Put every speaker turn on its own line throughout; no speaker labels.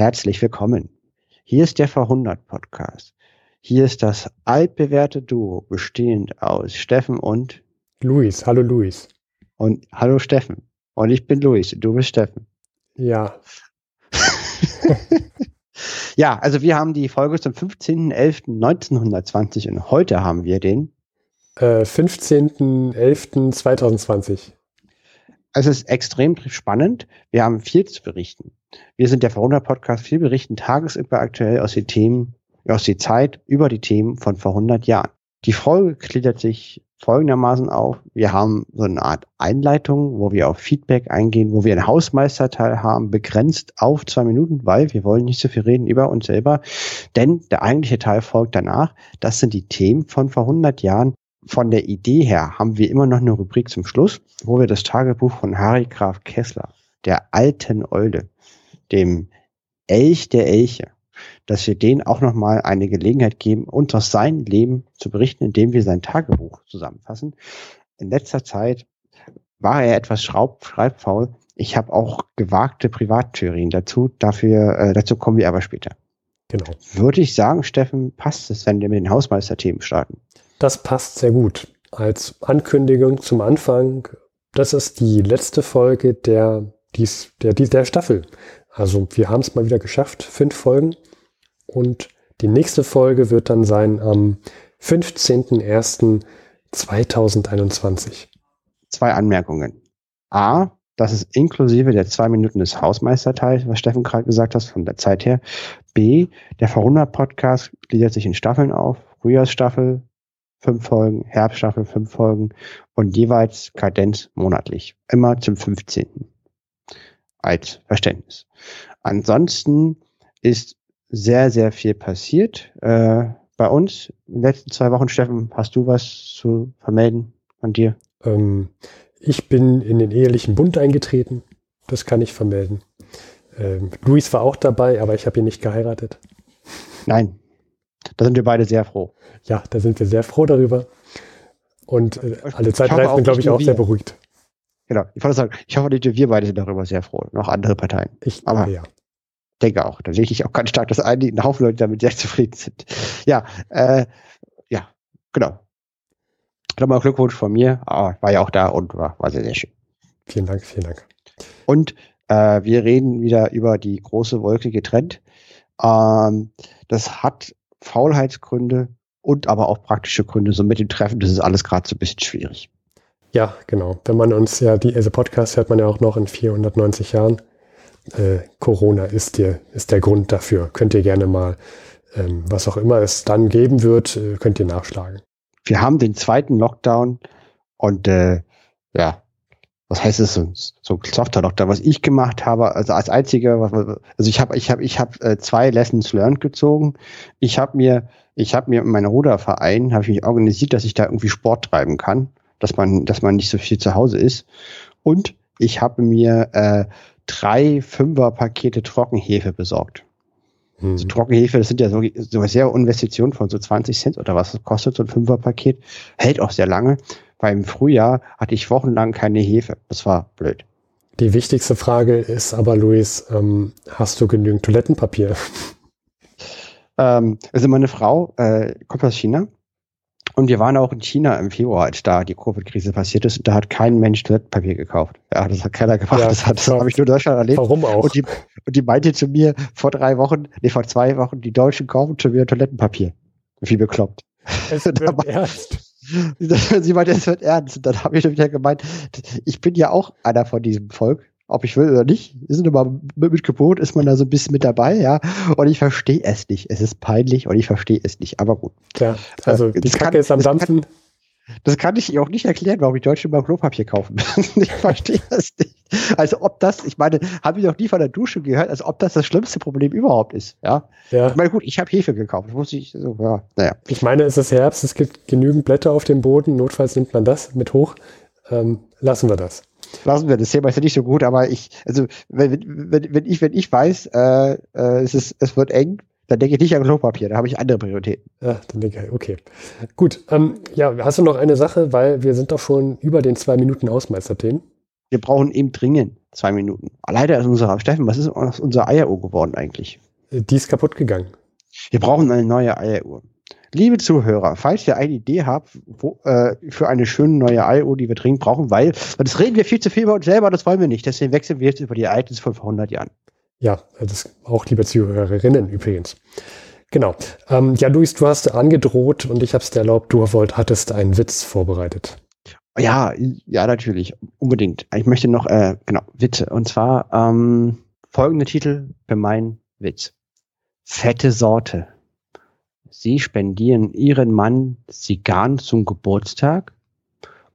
Herzlich willkommen. Hier ist der Verhundert Podcast. Hier ist das altbewährte Duo bestehend aus Steffen und
Luis. Hallo Luis.
Und hallo Steffen. Und ich bin Luis. Du bist Steffen.
Ja.
ja, also wir haben die Folge zum 15.11.1920 und heute haben wir den
äh, 15.11.2020.
Es ist extrem spannend. Wir haben viel zu berichten. Wir sind der Verwunder Podcast. Wir berichten tagesaktuell aus den Themen, aus der Zeit über die Themen von vor 100 Jahren. Die Folge gliedert sich folgendermaßen auf. Wir haben so eine Art Einleitung, wo wir auf Feedback eingehen, wo wir einen Hausmeisterteil haben, begrenzt auf zwei Minuten, weil wir wollen nicht so viel reden über uns selber. Denn der eigentliche Teil folgt danach. Das sind die Themen von vor 100 Jahren von der Idee her haben wir immer noch eine Rubrik zum Schluss, wo wir das Tagebuch von Harry Graf Kessler, der alten Eule, dem Elch der Elche, dass wir denen auch nochmal eine Gelegenheit geben, uns aus seinem Leben zu berichten, indem wir sein Tagebuch zusammenfassen. In letzter Zeit war er etwas schreibfaul. Ich habe auch gewagte Privattheorien dazu. Dafür, äh, dazu kommen wir aber später. Genau. Würde ich sagen, Steffen, passt es, wenn wir mit den Hausmeisterthemen starten?
Das passt sehr gut. Als Ankündigung zum Anfang, das ist die letzte Folge der, dies, der, der Staffel. Also wir haben es mal wieder geschafft, fünf Folgen. Und die nächste Folge wird dann sein am 15.01.2021.
Zwei Anmerkungen. A, das ist inklusive der zwei Minuten des Hausmeisterteils, was Steffen gerade gesagt hat, von der Zeit her. B, der Verhundert-Podcast gliedert sich in Staffeln auf. Frühjahrsstaffel, fünf Folgen, Herbststaffel fünf Folgen und jeweils Kadenz monatlich. Immer zum 15. Als Verständnis. Ansonsten ist sehr, sehr viel passiert. Äh, bei uns in den letzten zwei Wochen, Steffen, hast du was zu vermelden von dir?
Ähm, ich bin in den ehelichen Bund eingetreten. Das kann ich vermelden. Ähm, Luis war auch dabei, aber ich habe ihn nicht geheiratet.
Nein, da sind wir beide sehr froh.
Ja, da sind wir sehr froh darüber. Und äh, alle Zeitreisenden, glaube ich, auch sehr beruhigt.
Genau. Ich wollte sagen, ich hoffe, wir beide sind darüber sehr froh. Noch andere Parteien.
Ich Aber ja.
denke auch. Da sehe ich auch ganz stark, dass einige, ein Haufen Leute damit sehr zufrieden sind. Ja, äh, ja, genau. Nochmal Glückwunsch von mir. Ah, war ja auch da und war, war sehr, sehr schön.
Vielen Dank, vielen Dank.
Und äh, wir reden wieder über die große Wolke getrennt. Ähm, das hat Faulheitsgründe und aber auch praktische Gründe. So mit dem Treffen, das ist alles gerade so ein bisschen schwierig.
Ja, genau. Wenn man uns ja, die, also Podcast hört man ja auch noch in 490 Jahren. Äh, Corona ist, der, ist der Grund dafür. Könnt ihr gerne mal, ähm, was auch immer es dann geben wird, äh, könnt ihr nachschlagen.
Wir haben den zweiten Lockdown und äh, ja, was heißt es, so, so ein softer Lockdown, was ich gemacht habe, also als einziger, also ich habe ich habe ich habe äh, zwei Lessons learned gezogen. Ich habe mir ich mir in meinem Ruderverein habe ich mich organisiert, dass ich da irgendwie Sport treiben kann, dass man dass man nicht so viel zu Hause ist und ich habe mir äh, drei Fünfer-Pakete Trockenhefe besorgt. Hm. So Trockenhefe, das sind ja so, so sehr Investitionen von so 20 Cent oder was das kostet, so ein Fünfer-Paket. Hält auch sehr lange weil im Frühjahr hatte ich wochenlang keine Hefe. Das war blöd.
Die wichtigste Frage ist aber, Luis, ähm, hast du genügend Toilettenpapier?
Ähm, also meine Frau äh, kommt aus China und wir waren auch in China im Februar, als da die Covid-Krise passiert ist. Und da hat kein Mensch Toilettenpapier gekauft. Ja, das hat keiner gemacht. Ja, das, das habe ich nur in Deutschland erlebt.
Warum auch?
Und die, und die meinte zu mir vor drei Wochen, nee, vor zwei Wochen, die Deutschen kaufen schon wieder Toilettenpapier. Wie bekloppt.
Es wird ernst.
Sie meinte, es wird ernst. Und dann habe ich wieder gemeint, ich bin ja auch einer von diesem Volk. Ob ich will oder nicht, ist immer mit Gebot, ist man da so ein bisschen mit dabei, ja. Und ich verstehe es nicht. Es ist peinlich und ich verstehe es nicht. Aber gut.
Klar, also äh, die Kacke kann, ist am Dampfen.
Kann, das kann ich auch nicht erklären, warum die Deutschen mal Klopapier kaufen. ich verstehe das nicht. Also ob das, ich meine, habe ich noch nie von der Dusche gehört, als ob das das schlimmste Problem überhaupt ist. Ja. ja. Ich meine, gut, ich habe Hefe gekauft. Wusste ich so, ja,
naja. Ich meine, es ist Herbst, es gibt genügend Blätter auf dem Boden. Notfalls nimmt man das mit hoch. Ähm, lassen wir das.
Lassen wir das Thema ist ja nicht so gut, aber ich, also wenn, wenn, wenn ich, wenn ich weiß, äh, äh, es ist, es wird eng, dann denke ich nicht an Klopapier, da habe ich andere Prioritäten.
Ja, dann denke ich, okay. Gut, ähm, ja, hast du noch eine Sache, weil wir sind doch schon über den zwei Minuten Hausmeisterthemen.
Wir brauchen eben dringend zwei Minuten. Leider ist unser, Steffen, was ist aus unserer Eieruhr geworden eigentlich?
Die ist kaputt gegangen.
Wir brauchen eine neue Eieruhr. Liebe Zuhörer, falls ihr eine Idee habt wo, äh, für eine schöne neue Eieruhr, die wir dringend brauchen, weil das reden wir viel zu viel über uns selber, das wollen wir nicht. Deswegen wechseln wir jetzt über die Ereignisse von vor 100 Jahren.
Ja, das auch liebe Zuhörerinnen übrigens. Genau. Ähm, ja, Luis, du hast angedroht und ich habe es dir erlaubt, du wollt, hattest einen Witz vorbereitet.
Ja, ja, natürlich, unbedingt. Ich möchte noch, äh, genau, Witze. Und zwar ähm, folgende Titel für meinen Witz. Fette Sorte. Sie spendieren Ihren Mann Zigarren zum Geburtstag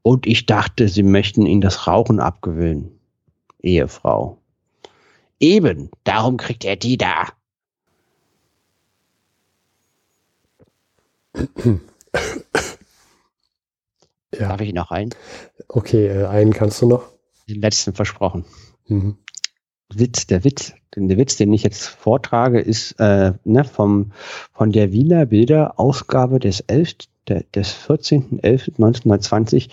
und ich dachte, Sie möchten ihn das Rauchen abgewöhnen. Ehefrau. Eben, darum kriegt er die da. ja. Darf ich noch einen?
Okay, äh, einen kannst du noch.
Den letzten versprochen. Mhm. Witz, der Witz, der Witz, den ich jetzt vortrage, ist äh, ne, vom, von der Wiener Bilder Ausgabe des 11. Der, des 14.11.1920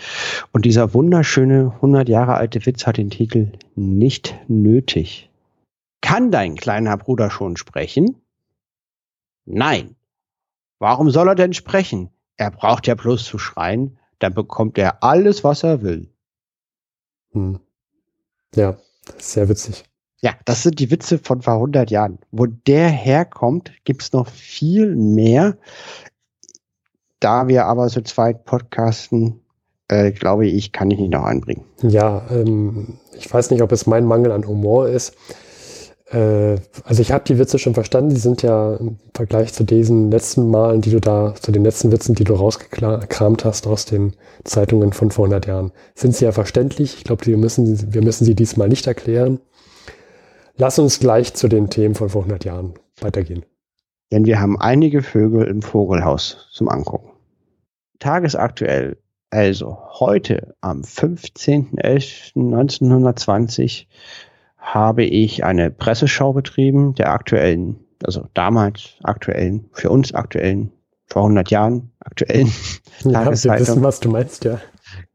und dieser wunderschöne 100 Jahre alte Witz hat den Titel Nicht nötig. Kann dein kleiner Bruder schon sprechen? Nein. Warum soll er denn sprechen? Er braucht ja bloß zu schreien, dann bekommt er alles, was er will.
Hm. Ja, sehr witzig.
Ja, das sind die Witze von vor 100 Jahren. Wo der herkommt, gibt's noch viel mehr. Da wir aber so zweit podcasten, äh, glaube ich, kann ich nicht noch anbringen.
Ja, ähm, ich weiß nicht, ob es mein Mangel an Humor ist. Äh, also ich habe die Witze schon verstanden, die sind ja im Vergleich zu diesen letzten Malen, die du da, zu den letzten Witzen, die du rausgekramt hast aus den Zeitungen von vor 100 Jahren, sind sie ja verständlich. Ich glaube, wir müssen, wir müssen sie diesmal nicht erklären. Lass uns gleich zu den Themen von vor 100 Jahren weitergehen.
Denn wir haben einige Vögel im Vogelhaus zum Angucken. Tagesaktuell, also heute am 15.11.1920, habe ich eine Presseschau betrieben der aktuellen, also damals aktuellen, für uns aktuellen, vor 100 Jahren aktuellen
ja, Wir wissen, was du meinst, ja.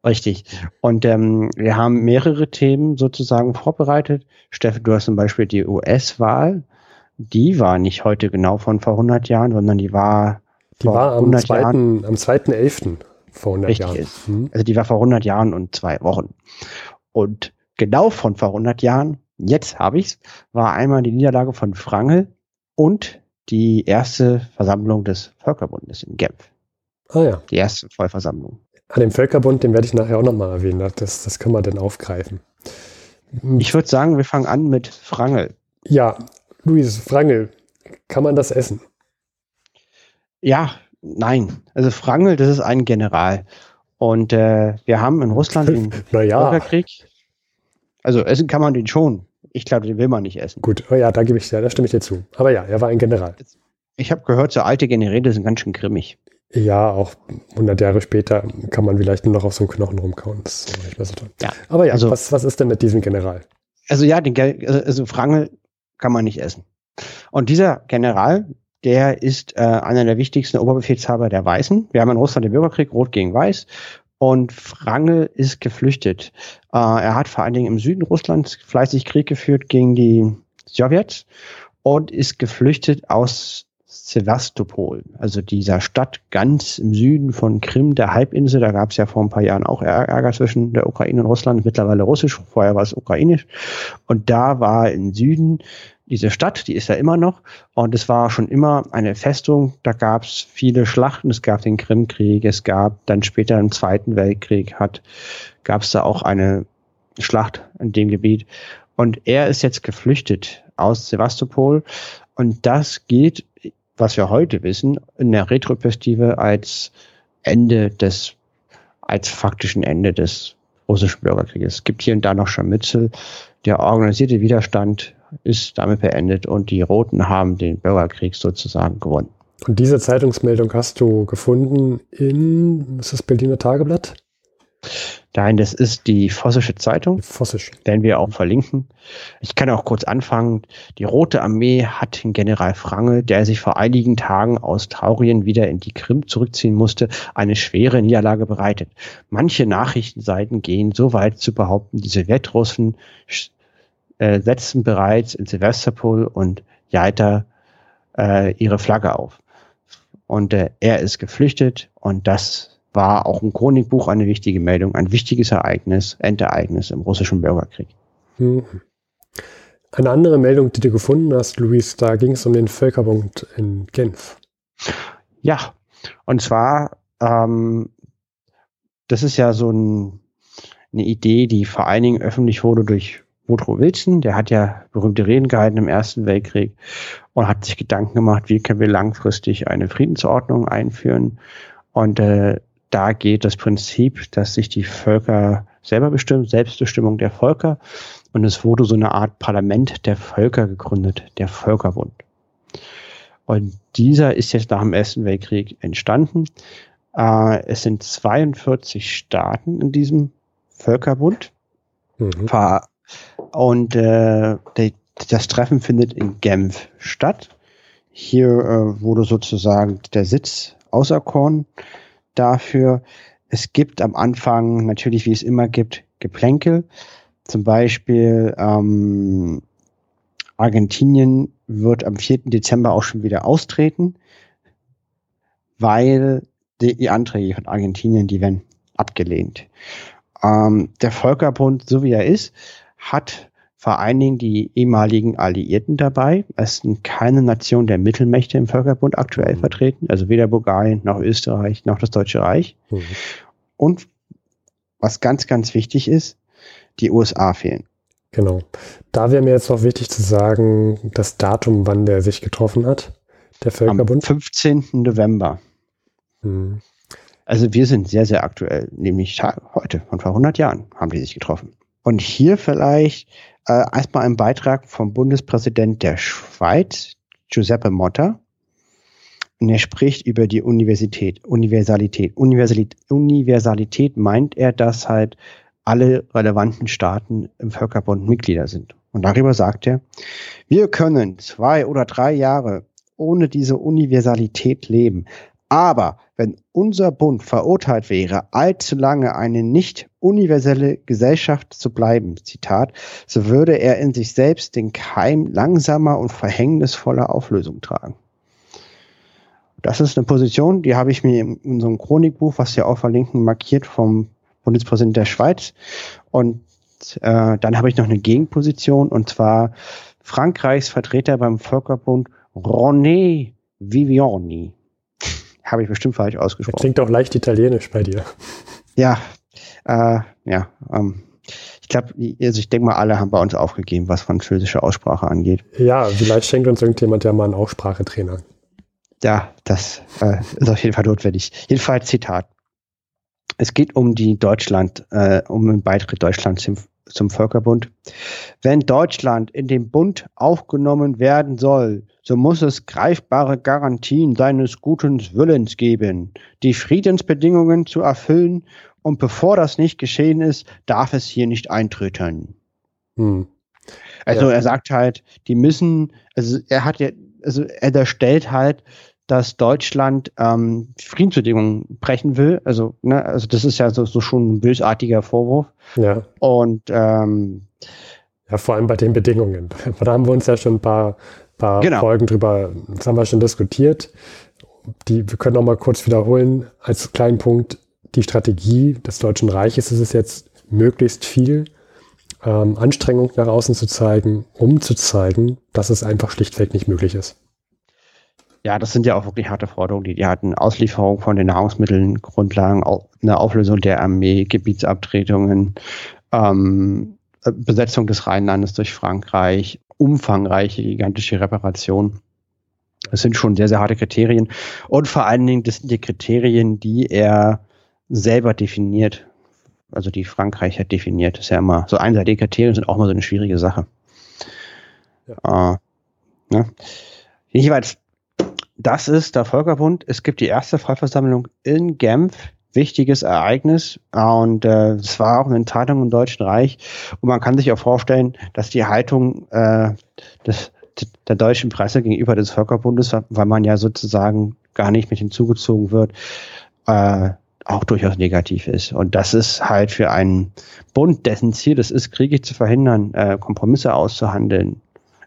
Richtig. Und ähm, wir haben mehrere Themen sozusagen vorbereitet. Steffen, du hast zum Beispiel die US-Wahl. Die war nicht heute genau von vor 100 Jahren, sondern die war
die war am 100 2. Jahren. Am 2.11. vor 100 Richtig Jahren.
Mhm. Also die war vor 100 Jahren und zwei Wochen. Und genau von vor 100 Jahren jetzt habe ich's, war einmal die Niederlage von Frangel und die erste Versammlung des Völkerbundes in Genf.
Ah ja.
Die erste Vollversammlung.
An dem Völkerbund, den werde ich nachher auch nochmal erwähnen. Das, das können wir dann aufgreifen.
Ich würde sagen, wir fangen an mit Frangel.
Ja, Luis, Frangel, kann man das essen?
Ja, nein. Also Frangel, das ist ein General. Und äh, wir haben in Russland den
naja.
Bürgerkrieg. Also essen kann man den schon. Ich glaube, den will man nicht essen.
Gut, oh ja, da gebe ich dir, da stimme ich dir zu. Aber ja, er war ein General.
Ich habe gehört, so alte Generäle sind ganz schön grimmig.
Ja, auch 100 Jahre später kann man vielleicht nur noch auf so einen Knochen rumkauen. Das ist nicht mehr so toll.
Ja,
Aber ja, also, was, was ist denn mit diesem General?
Also ja, den, also, also Frangel kann man nicht essen. Und dieser General, der ist äh, einer der wichtigsten Oberbefehlshaber der Weißen. Wir haben in Russland den Bürgerkrieg, Rot gegen Weiß. Und Frangel ist geflüchtet. Äh, er hat vor allen Dingen im Süden Russlands fleißig Krieg geführt gegen die Sowjets und ist geflüchtet aus Sevastopol, also dieser Stadt ganz im Süden von Krim, der Halbinsel. Da gab es ja vor ein paar Jahren auch Ärger zwischen der Ukraine und Russland, mittlerweile russisch, vorher war es ukrainisch. Und da war im Süden diese Stadt, die ist ja immer noch. Und es war schon immer eine Festung. Da gab es viele Schlachten. Es gab den Krimkrieg. Es gab dann später im Zweiten Weltkrieg gab es da auch eine Schlacht in dem Gebiet. Und er ist jetzt geflüchtet aus Sevastopol. Und das geht was wir heute wissen, in der Retroperspektive als Ende des, als faktischen Ende des russischen Bürgerkrieges. Es gibt hier und da noch Scharmützel. Der organisierte Widerstand ist damit beendet und die Roten haben den Bürgerkrieg sozusagen gewonnen.
Und diese Zeitungsmeldung hast du gefunden in, ist das Berliner Tageblatt?
Nein, das ist die Vossische Zeitung.
Vossisch.
Werden wir auch verlinken. Ich kann auch kurz anfangen. Die Rote Armee hat den General Frange, der sich vor einigen Tagen aus Taurien wieder in die Krim zurückziehen musste, eine schwere Niederlage bereitet. Manche Nachrichtenseiten gehen so weit zu behaupten, die Sowjetrussen äh, setzen bereits in Sevastopol und Jaita äh, ihre Flagge auf. Und äh, er ist geflüchtet und das war auch im Chronikbuch eine wichtige Meldung, ein wichtiges Ereignis, Endereignis im russischen Bürgerkrieg. Mhm.
Eine andere Meldung, die du gefunden hast, Luis, da ging es um den Völkerbund in Genf.
Ja, und zwar, ähm, das ist ja so ein, eine Idee, die vor allen Dingen öffentlich wurde durch Woodrow Wilson, der hat ja berühmte Reden gehalten im Ersten Weltkrieg und hat sich Gedanken gemacht, wie können wir langfristig eine Friedensordnung einführen. Und äh, da geht das Prinzip, dass sich die Völker selber bestimmen, Selbstbestimmung der Völker. Und es wurde so eine Art Parlament der Völker gegründet, der Völkerbund. Und dieser ist jetzt nach dem Ersten Weltkrieg entstanden. Äh, es sind 42 Staaten in diesem Völkerbund. Mhm. Und äh, die, das Treffen findet in Genf statt. Hier äh, wurde sozusagen der Sitz auserkoren dafür. Es gibt am Anfang natürlich, wie es immer gibt, Geplänkel. Zum Beispiel ähm, Argentinien wird am 4. Dezember auch schon wieder austreten, weil die, die Anträge von Argentinien, die werden abgelehnt. Ähm, der Völkerbund, so wie er ist, hat vor allen Dingen die ehemaligen Alliierten dabei. Es sind keine Nation der Mittelmächte im Völkerbund aktuell mhm. vertreten, also weder Bulgarien noch Österreich noch das Deutsche Reich. Mhm. Und was ganz, ganz wichtig ist, die USA fehlen.
Genau. Da wäre mir jetzt auch wichtig zu sagen, das Datum, wann der sich getroffen hat, der Völkerbund.
Am 15. November. Mhm. Also wir sind sehr, sehr aktuell, nämlich heute, von vor 100 Jahren haben die sich getroffen. Und hier vielleicht äh, erstmal ein Beitrag vom Bundespräsident der Schweiz, Giuseppe Motta. Und er spricht über die Universität, Universalität. Universalität. Universalität meint er, dass halt alle relevanten Staaten im Völkerbund Mitglieder sind. Und darüber sagt er, wir können zwei oder drei Jahre ohne diese Universalität leben. Aber wenn unser Bund verurteilt wäre, allzu lange eine nicht universelle Gesellschaft zu bleiben, Zitat, so würde er in sich selbst den Keim langsamer und verhängnisvoller Auflösung tragen. Das ist eine Position, die habe ich mir in unserem Chronikbuch, was wir auch verlinken, markiert vom Bundespräsidenten der Schweiz. Und äh, dann habe ich noch eine Gegenposition, und zwar Frankreichs Vertreter beim Völkerbund René Viviani habe ich bestimmt falsch ausgesprochen. Das
klingt auch leicht italienisch bei dir.
Ja, äh, ja. Ähm, ich glaube, also ich denke mal, alle haben bei uns aufgegeben, was französische Aussprache angeht.
Ja, vielleicht schenkt uns irgendjemand ja mal einen Aussprachetrainer.
Ja, das äh, ist auf jeden Fall notwendig. Jedenfalls Zitat. Es geht um die Deutschland, äh, um den Beitritt Deutschlands zum, zum Völkerbund. Wenn Deutschland in den Bund aufgenommen werden soll, so muss es greifbare Garantien seines guten Willens geben, die Friedensbedingungen zu erfüllen, und bevor das nicht geschehen ist, darf es hier nicht eintreten. Hm. Also ja. er sagt halt, die müssen, also er hat ja, also er unterstellt halt, dass Deutschland ähm, Friedensbedingungen brechen will. Also, ne, also das ist ja so, so schon ein bösartiger Vorwurf.
Ja.
Und ähm,
ja, vor allem bei den Bedingungen. Da haben wir uns ja schon ein paar paar genau. Folgen drüber, das haben wir schon diskutiert. Die, wir können noch mal kurz wiederholen, als kleinen Punkt, die Strategie des Deutschen Reiches ist es jetzt, möglichst viel ähm, Anstrengung nach außen zu zeigen, um zu zeigen, dass es einfach schlichtweg nicht möglich ist.
Ja, das sind ja auch wirklich harte Forderungen. Die, die hatten Auslieferung von den Nahrungsmitteln, Grundlagen, eine Auflösung der Armee, Gebietsabtretungen, ähm, Besetzung des Rheinlandes durch Frankreich, umfangreiche, gigantische Reparation. Das sind schon sehr, sehr harte Kriterien. Und vor allen Dingen, das sind die Kriterien, die er selber definiert. Also die Frankreich hat definiert. Das ist ja immer so einseitige Kriterien sind auch mal so eine schwierige Sache. Ja. Äh, ne? Jedenfalls, das ist der Völkerbund. Es gibt die erste Vollversammlung in Genf wichtiges Ereignis und äh, es war auch eine Entscheidung im Deutschen Reich und man kann sich auch vorstellen, dass die Haltung äh, des, der deutschen Presse gegenüber des Völkerbundes, weil man ja sozusagen gar nicht mit hinzugezogen wird, äh, auch durchaus negativ ist. Und das ist halt für einen Bund, dessen Ziel es ist, Kriege zu verhindern, äh, Kompromisse auszuhandeln,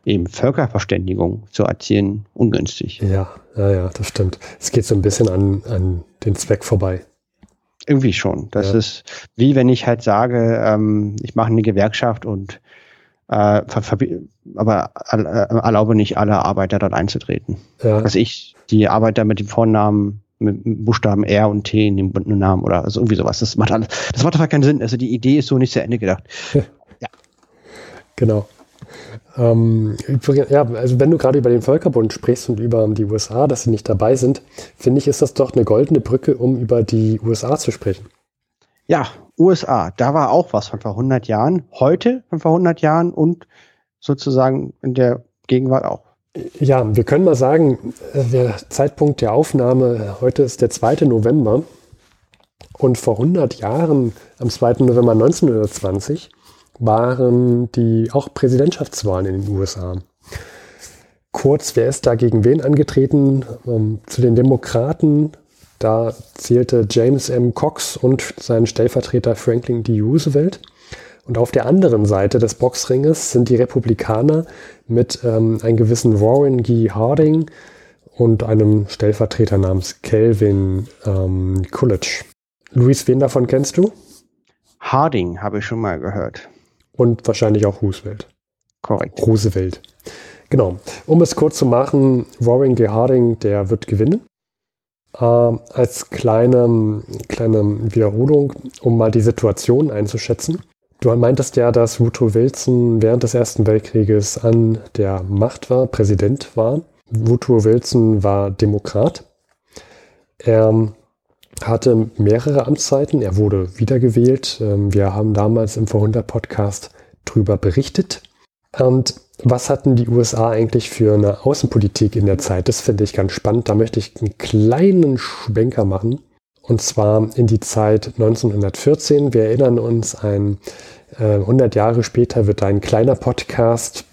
eben Völkerverständigung zu erzielen, ungünstig.
Ja, ja, ja, das stimmt. Es geht so ein bisschen an, an den Zweck vorbei.
Irgendwie schon. Das ja. ist wie wenn ich halt sage, ähm, ich mache eine Gewerkschaft und äh, aber äh, erlaube nicht alle Arbeiter dort einzutreten. Ja. Also ich, die Arbeiter mit dem Vornamen mit Buchstaben R und T in dem Namen oder also irgendwie sowas. Das macht alles, das macht einfach keinen Sinn. Also die Idee ist so nicht zu Ende gedacht.
ja. Genau. Ähm, ja, also wenn du gerade über den Völkerbund sprichst und über die USA, dass sie nicht dabei sind, finde ich, ist das doch eine goldene Brücke, um über die USA zu sprechen.
Ja, USA, da war auch was von vor 100 Jahren, heute von vor 100 Jahren und sozusagen in der Gegenwart auch.
Ja, wir können mal sagen, äh, der Zeitpunkt der Aufnahme heute ist der 2. November und vor 100 Jahren, am 2. November 1920, waren die auch Präsidentschaftswahlen in den USA. Kurz, wer ist da gegen wen angetreten? Ähm, zu den Demokraten, da zählte James M. Cox und sein Stellvertreter Franklin D. Roosevelt. Und auf der anderen Seite des Boxringes sind die Republikaner mit ähm, einem gewissen Warren G. Harding und einem Stellvertreter namens Calvin ähm, Coolidge. Luis, wen davon kennst du?
Harding habe ich schon mal gehört.
Und wahrscheinlich auch Roosevelt.
Korrekt.
Roosevelt. Genau. Um es kurz zu machen, Warren G. Harding, der wird gewinnen. Äh, als kleine, kleine Wiederholung, um mal die Situation einzuschätzen. Du meintest ja, dass Woodrow Wilson während des Ersten Weltkrieges an der Macht war, Präsident war. Woodrow Wilson war Demokrat. Er hatte mehrere Amtszeiten. Er wurde wiedergewählt. Ähm, wir haben damals im Vorhundert Podcast drüber berichtet. Und was hatten die USA eigentlich für eine Außenpolitik in der Zeit? Das finde ich ganz spannend. Da möchte ich einen kleinen Schwenker machen. Und zwar in die Zeit 1914. Wir erinnern uns, ein, äh, 100 Jahre später wird ein kleiner Podcast,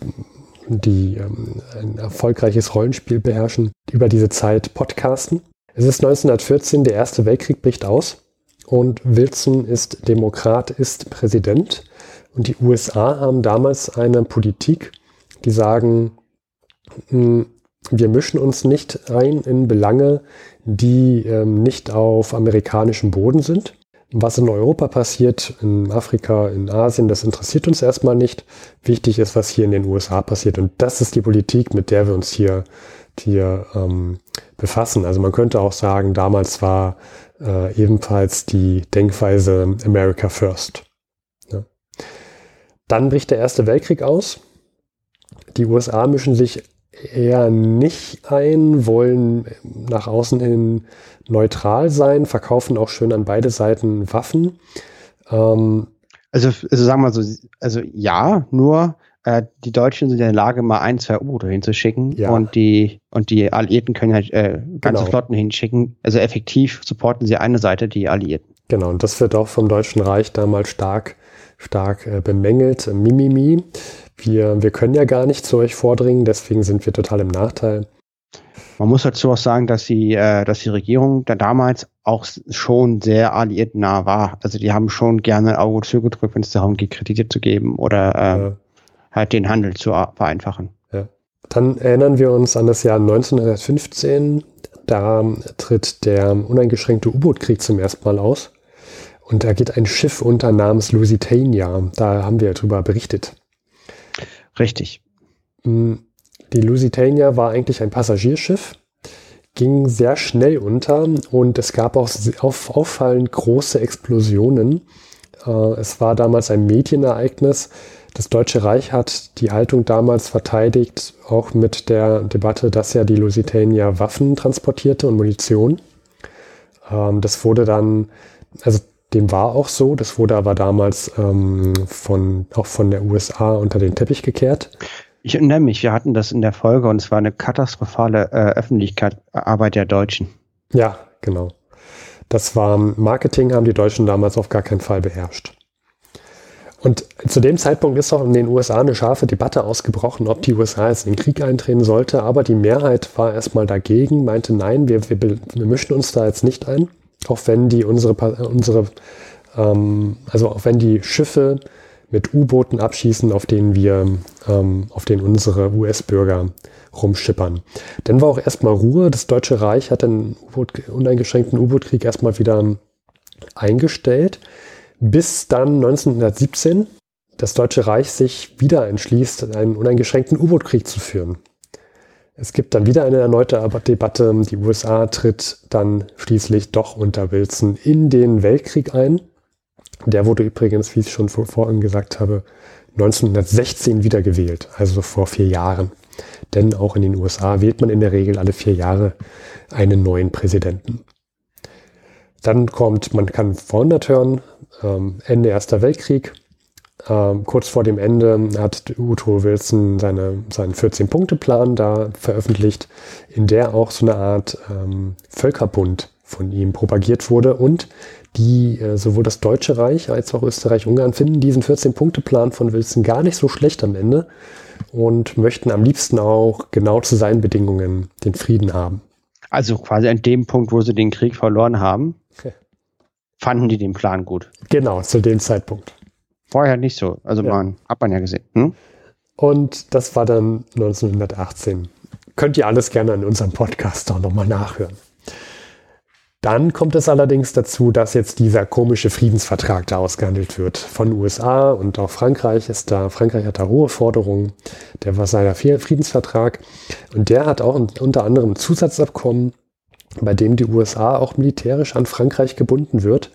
die ähm, ein erfolgreiches Rollenspiel beherrschen, über diese Zeit podcasten. Es ist 1914, der Erste Weltkrieg bricht aus und Wilson ist Demokrat, ist Präsident. Und die USA haben damals eine Politik, die sagen, hm, wir mischen uns nicht ein in Belange, die ähm, nicht auf amerikanischem Boden sind. Was in Europa passiert, in Afrika, in Asien, das interessiert uns erstmal nicht. Wichtig ist, was hier in den USA passiert. Und das ist die Politik, mit der wir uns hier, hier ähm, befassen. Also man könnte auch sagen, damals war äh, ebenfalls die Denkweise America First. Ja. Dann bricht der Erste Weltkrieg aus. Die USA mischen sich eher nicht ein, wollen nach außen hin neutral sein, verkaufen auch schön an beide Seiten Waffen.
Ähm, also, also sagen wir so, also ja, nur äh, die Deutschen sind in der Lage, mal ein, zwei U-Boote hinzuschicken ja. und die und die Alliierten können halt äh, ganze genau. Flotten hinschicken. Also effektiv supporten sie eine Seite, die Alliierten.
Genau, und das wird auch vom Deutschen Reich damals stark, stark äh, bemängelt. Mimimi. Wir, wir können ja gar nicht zu euch vordringen, deswegen sind wir total im Nachteil.
Man muss dazu auch sagen, dass die, äh, dass die Regierung da damals auch schon sehr alliiertennah war. Also die haben schon gerne ein Auge zugedrückt, wenn es darum geht, Kredite zu geben oder äh, ja. Halt den Handel zu vereinfachen.
Ja. Dann erinnern wir uns an das Jahr 1915. Da tritt der uneingeschränkte U-Boot-Krieg zum ersten Mal aus. Und da geht ein Schiff unter namens Lusitania. Da haben wir drüber berichtet.
Richtig.
Mm, die Lusitania war eigentlich ein Passagierschiff, ging sehr schnell unter und es gab auch auf, auffallend große Explosionen. Äh, es war damals ein Medienereignis. Das Deutsche Reich hat die Haltung damals verteidigt, auch mit der Debatte, dass ja die Lusitania Waffen transportierte und Munition. Ähm, das wurde dann, also dem war auch so. Das wurde aber damals ähm, von, auch von der USA unter den Teppich gekehrt.
Ich erinnere mich, wir hatten das in der Folge und es war eine katastrophale äh, Öffentlichkeitsarbeit der Deutschen.
Ja, genau. Das war Marketing, haben die Deutschen damals auf gar keinen Fall beherrscht. Und zu dem Zeitpunkt ist auch in den USA eine scharfe Debatte ausgebrochen, ob die USA jetzt in den Krieg eintreten sollte. Aber die Mehrheit war erstmal dagegen, meinte, nein, wir, wir, wir mischen uns da jetzt nicht ein. Auch wenn die unsere, unsere ähm, also auch wenn die Schiffe mit U-Booten abschießen, auf denen wir, ähm, auf denen unsere US-Bürger rumschippern. Dann war auch erstmal Ruhe. Das Deutsche Reich hat den uneingeschränkten U-Boot-Krieg erstmal wieder eingestellt bis dann 1917 das Deutsche Reich sich wieder entschließt, einen uneingeschränkten U-Boot-Krieg zu führen. Es gibt dann wieder eine erneute Debatte. Die USA tritt dann schließlich doch unter Wilson in den Weltkrieg ein. Der wurde übrigens, wie ich schon vorhin gesagt habe, 1916 wiedergewählt, also vor vier Jahren. Denn auch in den USA wählt man in der Regel alle vier Jahre einen neuen Präsidenten. Dann kommt, man kann vorhundert hören, ähm, Ende Erster Weltkrieg. Ähm, kurz vor dem Ende hat Uto Wilson seine, seinen 14-Punkte-Plan da veröffentlicht, in der auch so eine Art ähm, Völkerbund von ihm propagiert wurde und die äh, sowohl das Deutsche Reich als auch Österreich-Ungarn finden diesen 14-Punkte-Plan von Wilson gar nicht so schlecht am Ende und möchten am liebsten auch genau zu seinen Bedingungen den Frieden haben.
Also quasi an dem Punkt, wo sie den Krieg verloren haben, fanden die den Plan gut.
Genau, zu dem Zeitpunkt.
Vorher nicht so. Also ja. man, hat man ja gesehen. Hm?
Und das war dann 1918. Könnt ihr alles gerne in unserem Podcast auch nochmal nachhören. Dann kommt es allerdings dazu, dass jetzt dieser komische Friedensvertrag da ausgehandelt wird. Von USA und auch Frankreich ist da, Frankreich hat da hohe Forderungen. Der war seiner Friedensvertrag. Und der hat auch unter anderem Zusatzabkommen bei dem die USA auch militärisch an Frankreich gebunden wird.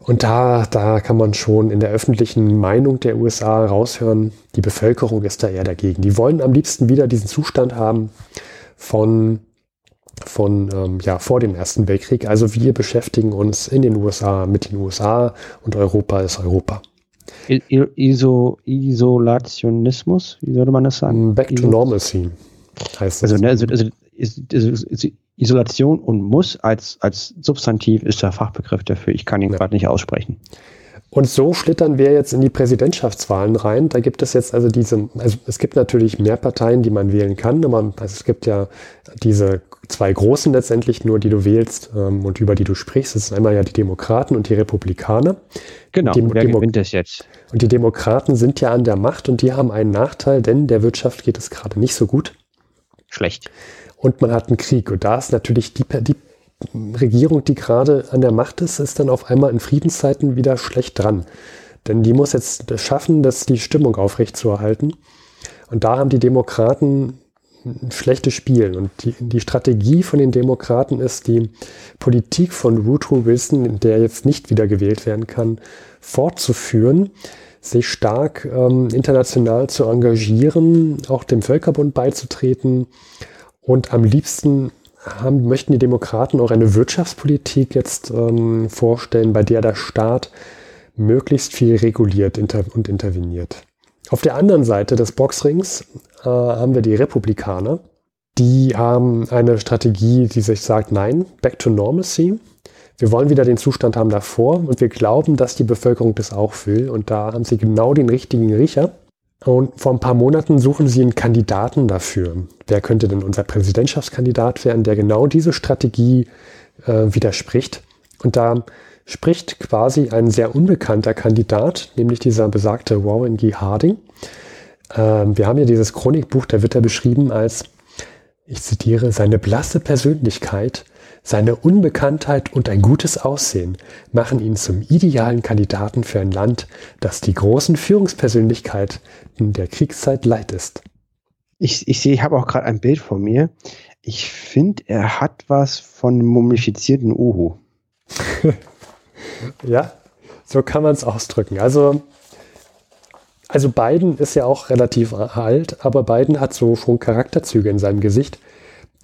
Und da, da kann man schon in der öffentlichen Meinung der USA raushören, die Bevölkerung ist da eher dagegen. Die wollen am liebsten wieder diesen Zustand haben von, von ähm, ja, vor dem Ersten Weltkrieg. Also wir beschäftigen uns in den USA mit den USA und Europa ist Europa.
Iso, Isolationismus, wie sollte man das sagen?
Back to Normalcy
heißt das. Also, ne, also, also, also Isolation und muss als, als Substantiv ist der Fachbegriff dafür. Ich kann ihn ja. gerade nicht aussprechen.
Und so schlittern wir jetzt in die Präsidentschaftswahlen rein. Da gibt es jetzt also diese, also es gibt natürlich mehr Parteien, die man wählen kann, aber also es gibt ja diese zwei großen letztendlich nur, die du wählst ähm, und über die du sprichst. Das sind einmal ja die Demokraten und die Republikaner.
Genau,
und
wer Demo gewinnt das jetzt?
Und die Demokraten sind ja an der Macht und die haben einen Nachteil, denn der Wirtschaft geht es gerade nicht so gut.
Schlecht
und man hat einen Krieg. Und da ist natürlich die, die Regierung, die gerade an der Macht ist, ist dann auf einmal in Friedenszeiten wieder schlecht dran. Denn die muss jetzt schaffen, dass die Stimmung aufrechtzuerhalten. Und da haben die Demokraten ein schlechtes Spiel. Und die, die Strategie von den Demokraten ist, die Politik von Woodrow Wilson, der jetzt nicht wieder gewählt werden kann, fortzuführen, sich stark ähm, international zu engagieren, auch dem Völkerbund beizutreten und am liebsten haben, möchten die Demokraten auch eine Wirtschaftspolitik jetzt ähm, vorstellen, bei der der Staat möglichst viel reguliert inter und interveniert. Auf der anderen Seite des Boxrings äh, haben wir die Republikaner. Die haben eine Strategie, die sich sagt, nein, back to normalcy. Wir wollen wieder den Zustand haben davor und wir glauben, dass die Bevölkerung das auch will. Und da haben sie genau den richtigen Riecher. Und vor ein paar Monaten suchen sie einen Kandidaten dafür. Wer könnte denn unser Präsidentschaftskandidat werden, der genau diese Strategie äh, widerspricht? Und da spricht quasi ein sehr unbekannter Kandidat, nämlich dieser besagte Warren G. Harding. Ähm, wir haben ja dieses Chronikbuch, da wird er beschrieben als, ich zitiere, seine blasse Persönlichkeit seine Unbekanntheit und ein gutes Aussehen machen ihn zum idealen Kandidaten für ein Land, das die großen Führungspersönlichkeiten der Kriegszeit leid ist.
Ich, ich sehe, ich habe auch gerade ein Bild von mir. Ich finde, er hat was von mumifizierten Uhu.
ja, so kann man es ausdrücken. Also, also Biden ist ja auch relativ alt, aber Biden hat so schon Charakterzüge in seinem Gesicht.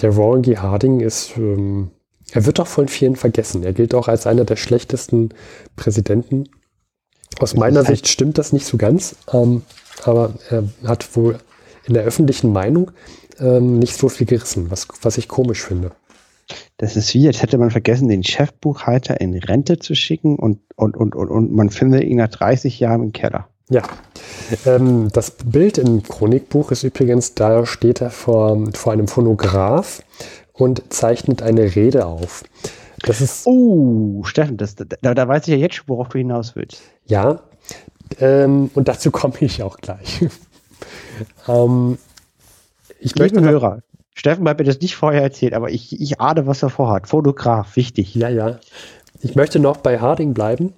Der Ron G. Harding ist ähm, er wird doch von vielen vergessen. Er gilt auch als einer der schlechtesten Präsidenten. Aus meiner halt Sicht stimmt das nicht so ganz, ähm, aber er hat wohl in der öffentlichen Meinung ähm, nicht so viel gerissen, was, was ich komisch finde.
Das ist wie, als hätte man vergessen, den Chefbuchhalter in Rente zu schicken und, und, und, und, und man findet ihn nach 30 Jahren im Keller.
Ja. Ähm, das Bild im Chronikbuch ist übrigens, da steht er vor, vor einem Phonograph und zeichnet eine Rede auf.
Das ist. Oh, Steffen, das, da, da weiß ich ja jetzt schon, worauf du hinaus willst.
Ja. Ähm, und dazu komme ich auch gleich.
ähm, ich Liebe möchte Hörer, Steffen hat mir das nicht vorher erzählt, aber ich, ich ahne, was er vorhat. Fotograf, wichtig.
Ja, ja. Ich möchte noch bei Harding bleiben.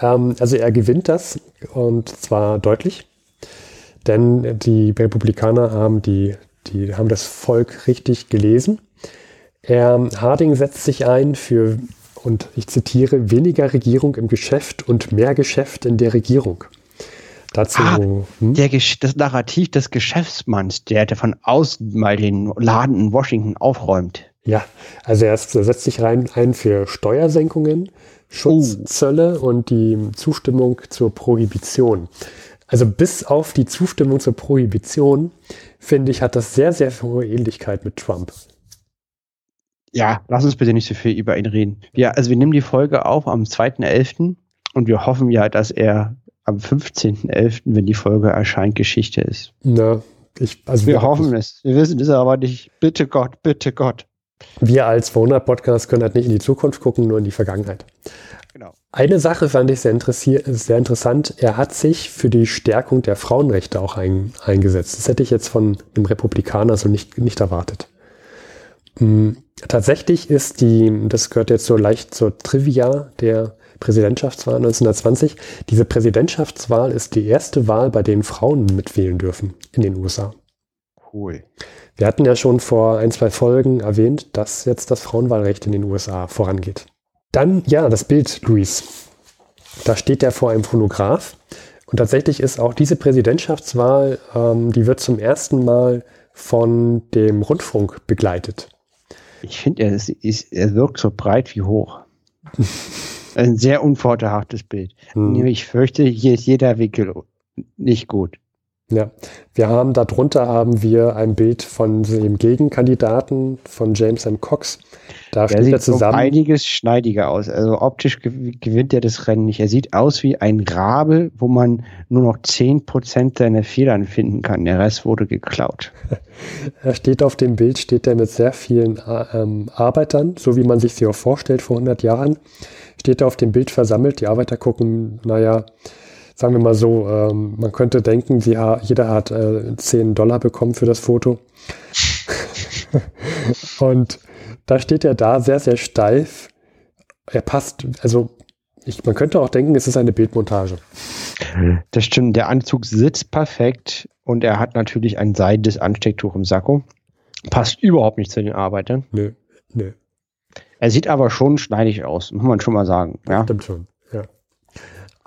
Ähm, also er gewinnt das und zwar deutlich, denn die Republikaner haben, die, die haben das Volk richtig gelesen. Er, Harding setzt sich ein für, und ich zitiere, weniger Regierung im Geschäft und mehr Geschäft in der Regierung.
Dazu, ah, hm? der, das Narrativ des Geschäftsmanns, der von außen mal den Laden in Washington aufräumt.
Ja, also er setzt sich rein ein für Steuersenkungen, Schutzzölle oh. und die Zustimmung zur Prohibition. Also bis auf die Zustimmung zur Prohibition, finde ich, hat das sehr, sehr hohe Ähnlichkeit mit Trump.
Ja, lass uns bitte nicht so viel über ihn reden. Ja, also wir nehmen die Folge auf am 2.11. und wir hoffen ja, dass er am 15.11., wenn die Folge erscheint, Geschichte ist.
Na, ich,
also wir, wir hoffen es. Wir wissen es aber nicht. Bitte Gott, bitte Gott.
Wir als 200 Podcast können halt nicht in die Zukunft gucken, nur in die Vergangenheit. Genau. Eine Sache fand ich sehr, sehr interessant. Er hat sich für die Stärkung der Frauenrechte auch ein, eingesetzt. Das hätte ich jetzt von einem Republikaner so nicht, nicht erwartet. Hm, tatsächlich ist die, das gehört jetzt so leicht zur Trivia der Präsidentschaftswahl 1920. Diese Präsidentschaftswahl ist die erste Wahl, bei denen Frauen mitwählen dürfen in den USA.
Cool.
Wir hatten ja schon vor ein, zwei Folgen erwähnt, dass jetzt das Frauenwahlrecht in den USA vorangeht. Dann, ja, das Bild, Luis. Da steht er vor einem Phonograph. Und tatsächlich ist auch diese Präsidentschaftswahl, ähm, die wird zum ersten Mal von dem Rundfunk begleitet.
Ich finde, er, er wirkt so breit wie hoch. Ein sehr unvorteilhaftes Bild. Hm. Ich fürchte, hier ist jeder Winkel nicht gut.
Ja, wir haben darunter haben wir ein Bild von dem Gegenkandidaten von James M. Cox.
Da steht er zusammen. So einiges schneidiger aus. Also optisch gewinnt er das Rennen nicht. Er sieht aus wie ein Rabe, wo man nur noch 10% seiner Federn finden kann. Der Rest wurde geklaut.
er steht auf dem Bild, steht er mit sehr vielen äh, ähm, Arbeitern, so wie man sich sie auch vorstellt vor 100 Jahren steht da auf dem Bild versammelt. Die Arbeiter gucken, naja, sagen wir mal so, ähm, man könnte denken, sie, jeder hat äh, 10 Dollar bekommen für das Foto. und da steht er da sehr, sehr steif. Er passt, also ich, man könnte auch denken, es ist eine Bildmontage.
Das stimmt, der Anzug sitzt perfekt und er hat natürlich ein seidenes Anstecktuch im Sakko. Passt überhaupt nicht zu den Arbeitern.
Nö, nö.
Er sieht aber schon schneidig aus, muss man schon mal sagen. Ja?
Stimmt schon.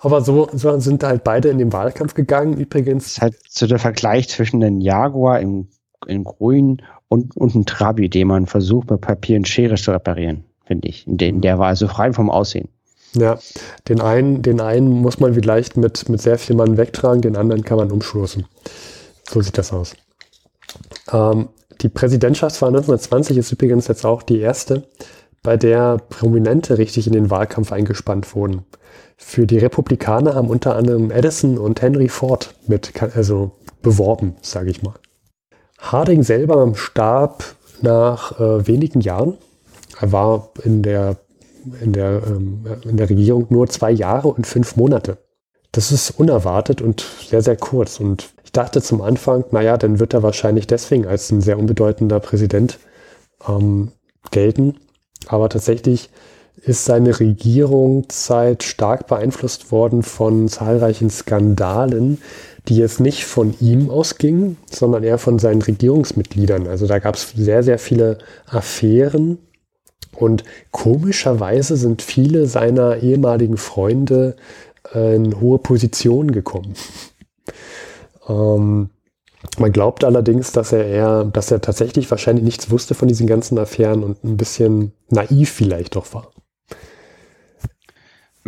Aber so, so sind halt beide in den Wahlkampf gegangen. Übrigens. Das ist
halt so der Vergleich zwischen einem Jaguar im, im Grün und, und einem Trabi, den man versucht mit Papier und Schere zu reparieren, finde ich. In den, der war also frei vom Aussehen.
Ja, den einen, den einen muss man vielleicht mit, mit sehr viel Mann wegtragen, den anderen kann man umstoßen. So sieht das aus. Ähm, die Präsidentschaftswahl 1920 ist übrigens jetzt auch die erste, bei der Prominente richtig in den Wahlkampf eingespannt wurden. Für die Republikaner haben unter anderem Edison und Henry Ford mit, also beworben, sage ich mal. Harding selber starb nach äh, wenigen Jahren. Er war in der, in, der, ähm, in der Regierung nur zwei Jahre und fünf Monate. Das ist unerwartet und sehr, sehr kurz. Und ich dachte zum Anfang, naja, dann wird er wahrscheinlich deswegen als ein sehr unbedeutender Präsident ähm, gelten. Aber tatsächlich ist seine Regierungszeit stark beeinflusst worden von zahlreichen Skandalen, die jetzt nicht von ihm ausgingen, sondern eher von seinen Regierungsmitgliedern. Also da gab es sehr, sehr viele Affären und komischerweise sind viele seiner ehemaligen Freunde in hohe Positionen gekommen. ähm, man glaubt allerdings, dass er eher, dass er tatsächlich wahrscheinlich nichts wusste von diesen ganzen Affären und ein bisschen naiv vielleicht doch war.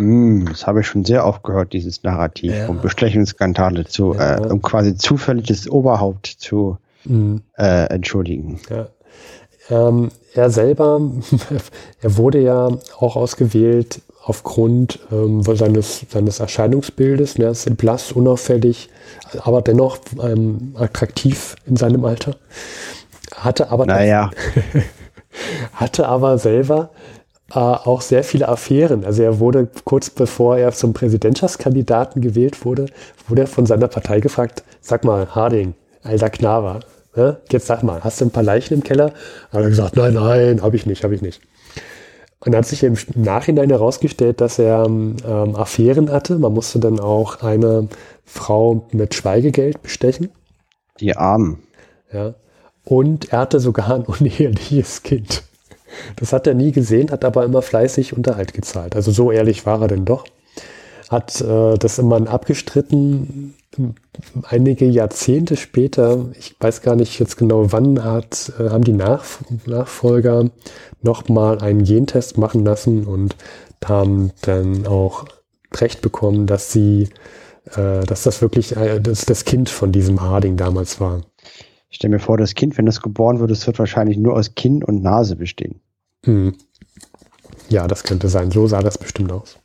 Mm, das habe ich schon sehr oft gehört, dieses Narrativ ja. um Bestechungsskandale zu, ja. äh, um quasi zufälliges Oberhaupt zu mm. äh, entschuldigen.
Ja. Ähm, er selber, er wurde ja auch ausgewählt aufgrund ähm, seines, seines Erscheinungsbildes. Ne? Er ist blass, unauffällig, aber dennoch ähm, attraktiv in seinem Alter. Hatte aber,
naja.
hatte aber selber äh, auch sehr viele Affären. Also er wurde kurz bevor er zum Präsidentschaftskandidaten gewählt wurde, wurde er von seiner Partei gefragt, sag mal, Harding, alter Knaver, ne? jetzt sag mal, hast du ein paar Leichen im Keller? Hat er gesagt, nein, nein, habe ich nicht, habe ich nicht. Und hat sich im Nachhinein herausgestellt, dass er ähm, Affären hatte. Man musste dann auch eine Frau mit Schweigegeld bestechen.
Die Armen.
Ja. Und er hatte sogar ein uneheliches Kind. Das hat er nie gesehen, hat aber immer fleißig Unterhalt gezahlt. Also so ehrlich war er denn doch. Hat äh, das immer abgestritten. Einige Jahrzehnte später, ich weiß gar nicht jetzt genau wann, hat, äh, haben die Nach Nachfolger nochmal einen Gentest machen lassen und haben dann auch recht bekommen, dass sie, äh, dass das wirklich äh, das, das Kind von diesem Harding damals war.
Ich stelle mir vor, das Kind, wenn es geboren wird, es wird wahrscheinlich nur aus Kinn und Nase bestehen.
Hm. Ja, das könnte sein. So sah das bestimmt aus.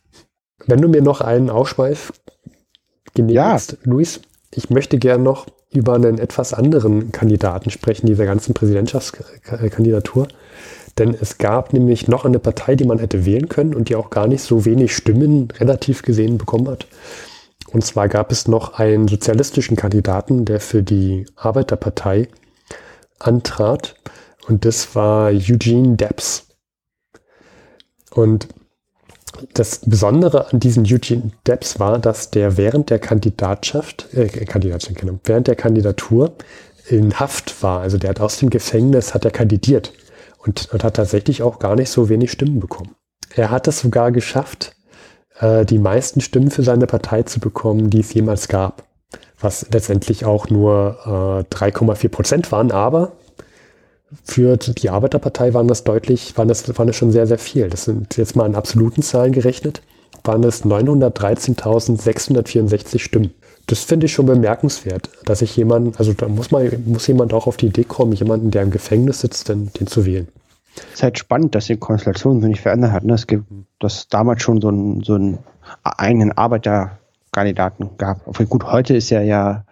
Wenn du mir noch einen Ausschweif genehmigst, ja. Luis, ich möchte gern noch über einen etwas anderen Kandidaten sprechen, dieser ganzen Präsidentschaftskandidatur. Denn es gab nämlich noch eine Partei, die man hätte wählen können und die auch gar nicht so wenig Stimmen relativ gesehen bekommen hat. Und zwar gab es noch einen sozialistischen Kandidaten, der für die Arbeiterpartei antrat. Und das war Eugene Debs. Und das Besondere an diesem Eugene Debs war, dass der während der Kandidatschaft, äh, Kandidatschaft, während der Kandidatur in Haft war. Also der hat aus dem Gefängnis hat er kandidiert und, und hat tatsächlich auch gar nicht so wenig Stimmen bekommen. Er hat es sogar geschafft, äh, die meisten Stimmen für seine Partei zu bekommen, die es jemals gab. Was letztendlich auch nur äh, 3,4 Prozent waren, aber für die Arbeiterpartei waren das deutlich, waren das, waren das schon sehr, sehr viel. Das sind jetzt mal in absoluten Zahlen gerechnet, waren es 913.664 Stimmen. Das finde ich schon bemerkenswert, dass ich jemanden, also da muss man, muss jemand auch auf die Idee kommen, jemanden, der im Gefängnis sitzt, den, den zu wählen.
Es ist halt spannend, dass die Konstellation sich nicht verändert hat. Ne? Es gibt, dass damals schon so einen, so einen eigenen Arbeiterkandidaten gab. Gut, heute ist ja ja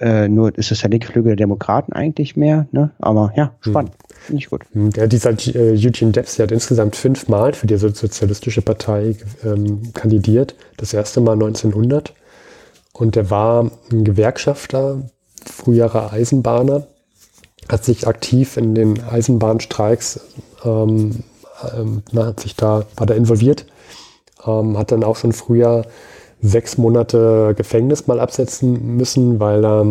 äh, nur ist es ja linke Flügel der Demokraten eigentlich mehr, ne? Aber ja, spannend. Hm. Finde ich gut.
Hm, der, dieser äh, Eugene Debs, der hat insgesamt fünfmal für die Sozialistische Partei ähm, kandidiert. Das erste Mal 1900. Und er war ein Gewerkschafter, früherer Eisenbahner, hat sich aktiv in den Eisenbahnstreiks, ähm, ähm, hat sich da, war da involviert, ähm, hat dann auch schon früher sechs Monate Gefängnis mal absetzen müssen, weil er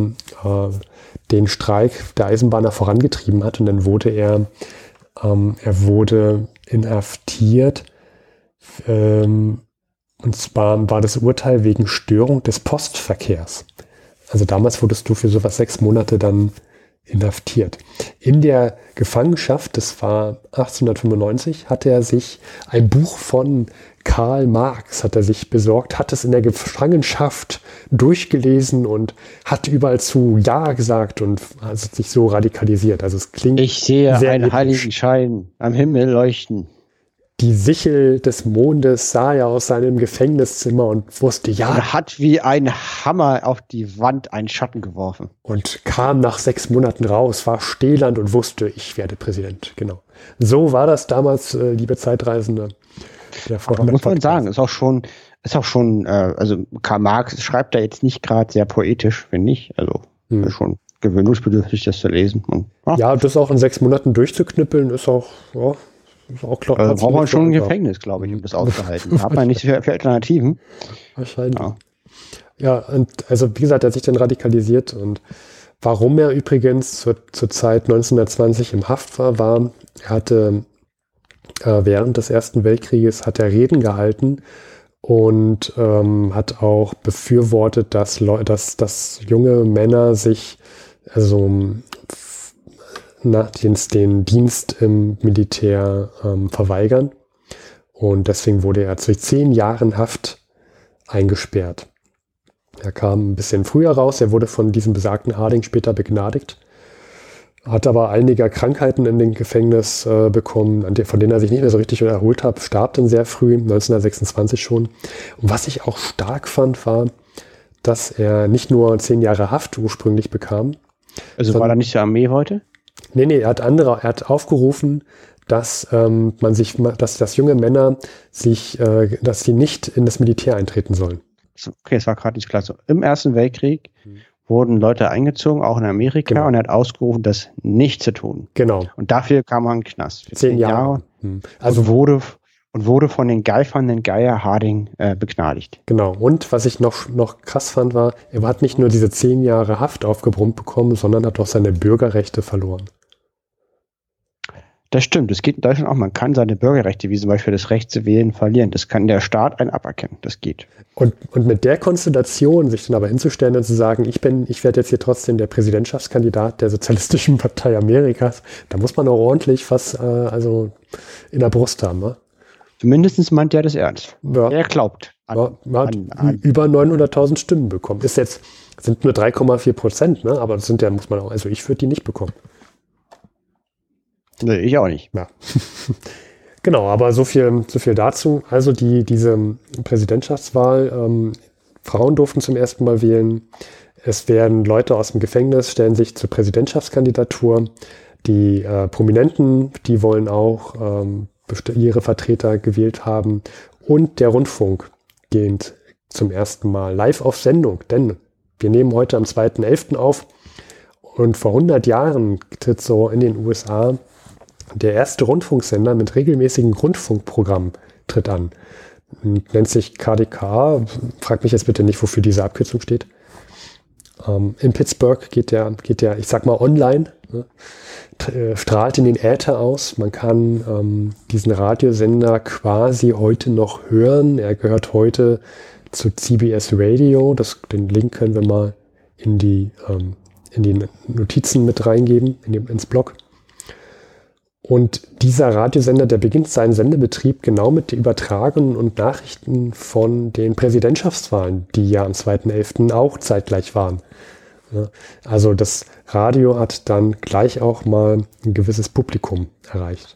äh, den Streik der Eisenbahner vorangetrieben hat. Und dann wurde er, ähm, er wurde inhaftiert. Ähm, und zwar war das Urteil wegen Störung des Postverkehrs. Also damals wurdest du für sowas sechs Monate dann inhaftiert. In der Gefangenschaft, das war 1895, hatte er sich ein Buch von Karl Marx hat er sich besorgt, hat es in der Gefangenschaft durchgelesen und hat überall zu Ja gesagt und hat sich so radikalisiert. Also es klingt.
Ich sehe einen heiligen Schein am Himmel leuchten.
Die Sichel des Mondes sah er aus seinem Gefängniszimmer und wusste, ja. Er
hat wie ein Hammer auf die Wand einen Schatten geworfen.
Und kam nach sechs Monaten raus, war stählend und wusste, ich werde Präsident. Genau. So war das damals, äh, liebe Zeitreisende.
Der muss man sagen, ist auch schon, ist auch schon, äh, also Karl Marx schreibt da jetzt nicht gerade sehr poetisch, finde ich. Also hm. schon gewöhnungsbedürftig, das zu lesen. Und,
ja. ja, das auch in sechs Monaten durchzuknüppeln, ist auch, ja,
auch klar. Also braucht man schon ein Gefängnis, glaube ich, um das auszuhalten. da hat man nicht so viele Alternativen.
Wahrscheinlich. Ja. ja, und also wie gesagt, er hat sich dann radikalisiert und Warum er übrigens zur, zur Zeit 1920 im Haft war, war, er hatte äh, während des Ersten Weltkrieges hat er Reden gehalten und ähm, hat auch befürwortet, dass, dass, dass junge Männer sich also den, den Dienst im Militär ähm, verweigern. Und deswegen wurde er zu zehn Jahren Haft eingesperrt. Er kam ein bisschen früher raus, er wurde von diesem besagten Harding später begnadigt. hat aber einige Krankheiten in den Gefängnis äh, bekommen, von denen er sich nicht mehr so richtig erholt hat, starb dann sehr früh, 1926 schon. Und was ich auch stark fand, war, dass er nicht nur zehn Jahre Haft ursprünglich bekam.
Also war er nicht zur Armee heute?
Nee, nee, er hat andere, er hat aufgerufen, dass ähm, man sich, dass, dass junge Männer sich, äh, dass sie nicht in das Militär eintreten sollen.
Okay, es war gerade nicht klar. So, Im Ersten Weltkrieg hm wurden Leute eingezogen, auch in Amerika, genau. und er hat ausgerufen, das nicht zu tun.
Genau.
Und dafür kam er in den Knast.
Für zehn, Jahre. Jahre. Hm.
Also und wurde, und wurde von den geifernden Geier Harding äh, begnadigt.
Genau. Und was ich noch, noch krass fand, war, er hat nicht nur diese zehn Jahre Haft aufgebrummt bekommen, sondern hat auch seine Bürgerrechte verloren.
Das stimmt, das geht in Deutschland auch. Man kann seine Bürgerrechte, wie zum Beispiel das Recht zu wählen, verlieren. Das kann der Staat einen aberkennen. Das geht.
Und, und mit der Konstellation, sich dann aber hinzustellen und zu sagen, ich bin, ich werde jetzt hier trotzdem der Präsidentschaftskandidat der Sozialistischen Partei Amerikas, da muss man auch ordentlich was äh, also in der Brust haben. Ne?
Zumindest meint er das ernst.
Ja.
Er glaubt.
An, ja, hat an, an. über 900.000 Stimmen bekommen. Ist jetzt, sind nur 3,4 Prozent, ne? aber das sind ja, muss man auch, also ich würde die nicht bekommen.
Nee, ich auch nicht.
Ja. genau, aber so viel, so viel dazu. Also die, diese Präsidentschaftswahl, ähm, Frauen durften zum ersten Mal wählen. Es werden Leute aus dem Gefängnis, stellen sich zur Präsidentschaftskandidatur. Die äh, Prominenten, die wollen auch ähm, ihre Vertreter gewählt haben. Und der Rundfunk geht zum ersten Mal live auf Sendung, denn wir nehmen heute am 2.11. auf und vor 100 Jahren tritt so in den USA der erste Rundfunksender mit regelmäßigen Rundfunkprogrammen tritt an. Nennt sich KDK. Frag mich jetzt bitte nicht, wofür diese Abkürzung steht. Ähm, in Pittsburgh geht der, geht der, ich sag mal, online, ne, äh, strahlt in den Äther aus. Man kann ähm, diesen Radiosender quasi heute noch hören. Er gehört heute zu CBS Radio. Das, den Link können wir mal in die, ähm, in die Notizen mit reingeben, in dem, ins Blog. Und dieser Radiosender, der beginnt seinen Sendebetrieb genau mit den Übertragungen und Nachrichten von den Präsidentschaftswahlen, die ja am 2.11. auch zeitgleich waren. Also das Radio hat dann gleich auch mal ein gewisses Publikum erreicht.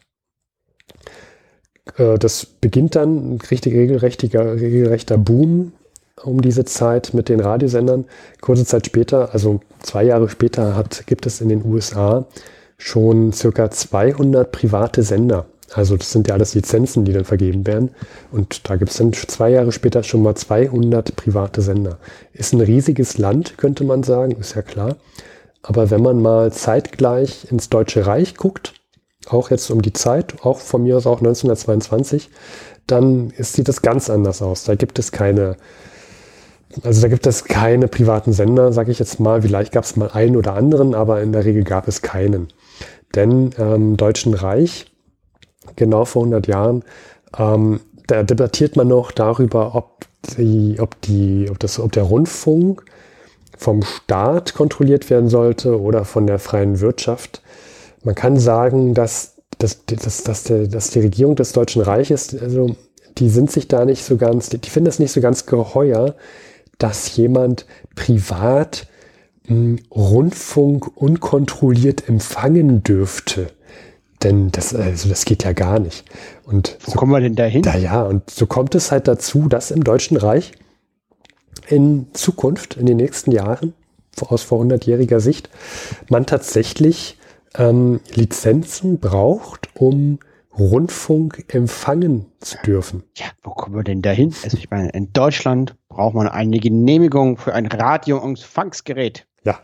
Äh, das beginnt dann ein richtig regelrechter, regelrechter Boom um diese Zeit mit den Radiosendern. Kurze Zeit später, also zwei Jahre später, hat, gibt es in den USA schon circa 200 private Sender. Also das sind ja alles Lizenzen, die dann vergeben werden. Und da gibt es dann zwei Jahre später schon mal 200 private Sender. Ist ein riesiges Land, könnte man sagen, ist ja klar. Aber wenn man mal zeitgleich ins Deutsche Reich guckt, auch jetzt um die Zeit, auch von mir aus auch 1922, dann sieht das ganz anders aus. Da gibt es keine, also da gibt es keine privaten Sender, sage ich jetzt mal. Vielleicht gab es mal einen oder anderen, aber in der Regel gab es keinen. Denn ähm, Deutschen Reich, genau vor 100 Jahren, ähm, da debattiert man noch darüber, ob, die, ob, die, ob, das, ob der Rundfunk vom Staat kontrolliert werden sollte oder von der freien Wirtschaft. Man kann sagen, dass, dass, dass, dass, der, dass die Regierung des Deutschen Reiches, also die sind sich da nicht so ganz, die finden es nicht so ganz geheuer, dass jemand privat Rundfunk unkontrolliert empfangen dürfte. Denn das, also das geht ja gar nicht. Und
Wo so, kommen wir denn dahin?
Da ja, und so kommt es halt dazu, dass im Deutschen Reich in Zukunft, in den nächsten Jahren, aus vor 100-jähriger Sicht, man tatsächlich ähm, Lizenzen braucht, um Rundfunk empfangen zu dürfen.
Ja, wo kommen wir denn dahin? Also ich meine, in Deutschland braucht man eine Genehmigung für ein Radioempfangsgerät.
Ja.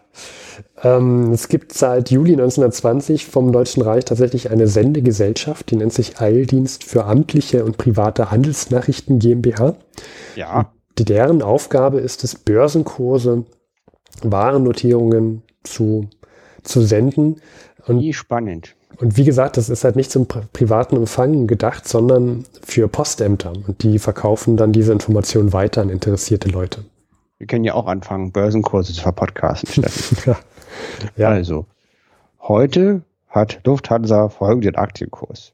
Ähm, es gibt seit Juli 1920 vom Deutschen Reich tatsächlich eine Sendegesellschaft, die nennt sich Eildienst für amtliche und private Handelsnachrichten GmbH.
Ja.
Die, deren Aufgabe ist es, Börsenkurse, Warennotierungen zu, zu senden.
Und, Wie spannend.
Und wie gesagt, das ist halt nicht zum privaten Empfang gedacht, sondern für Postämter. Und die verkaufen dann diese Informationen weiter an interessierte Leute.
Wir können ja auch anfangen, Börsenkurse zu verpodcasten, ja. ja. Also, heute hat Lufthansa folgenden Aktienkurs.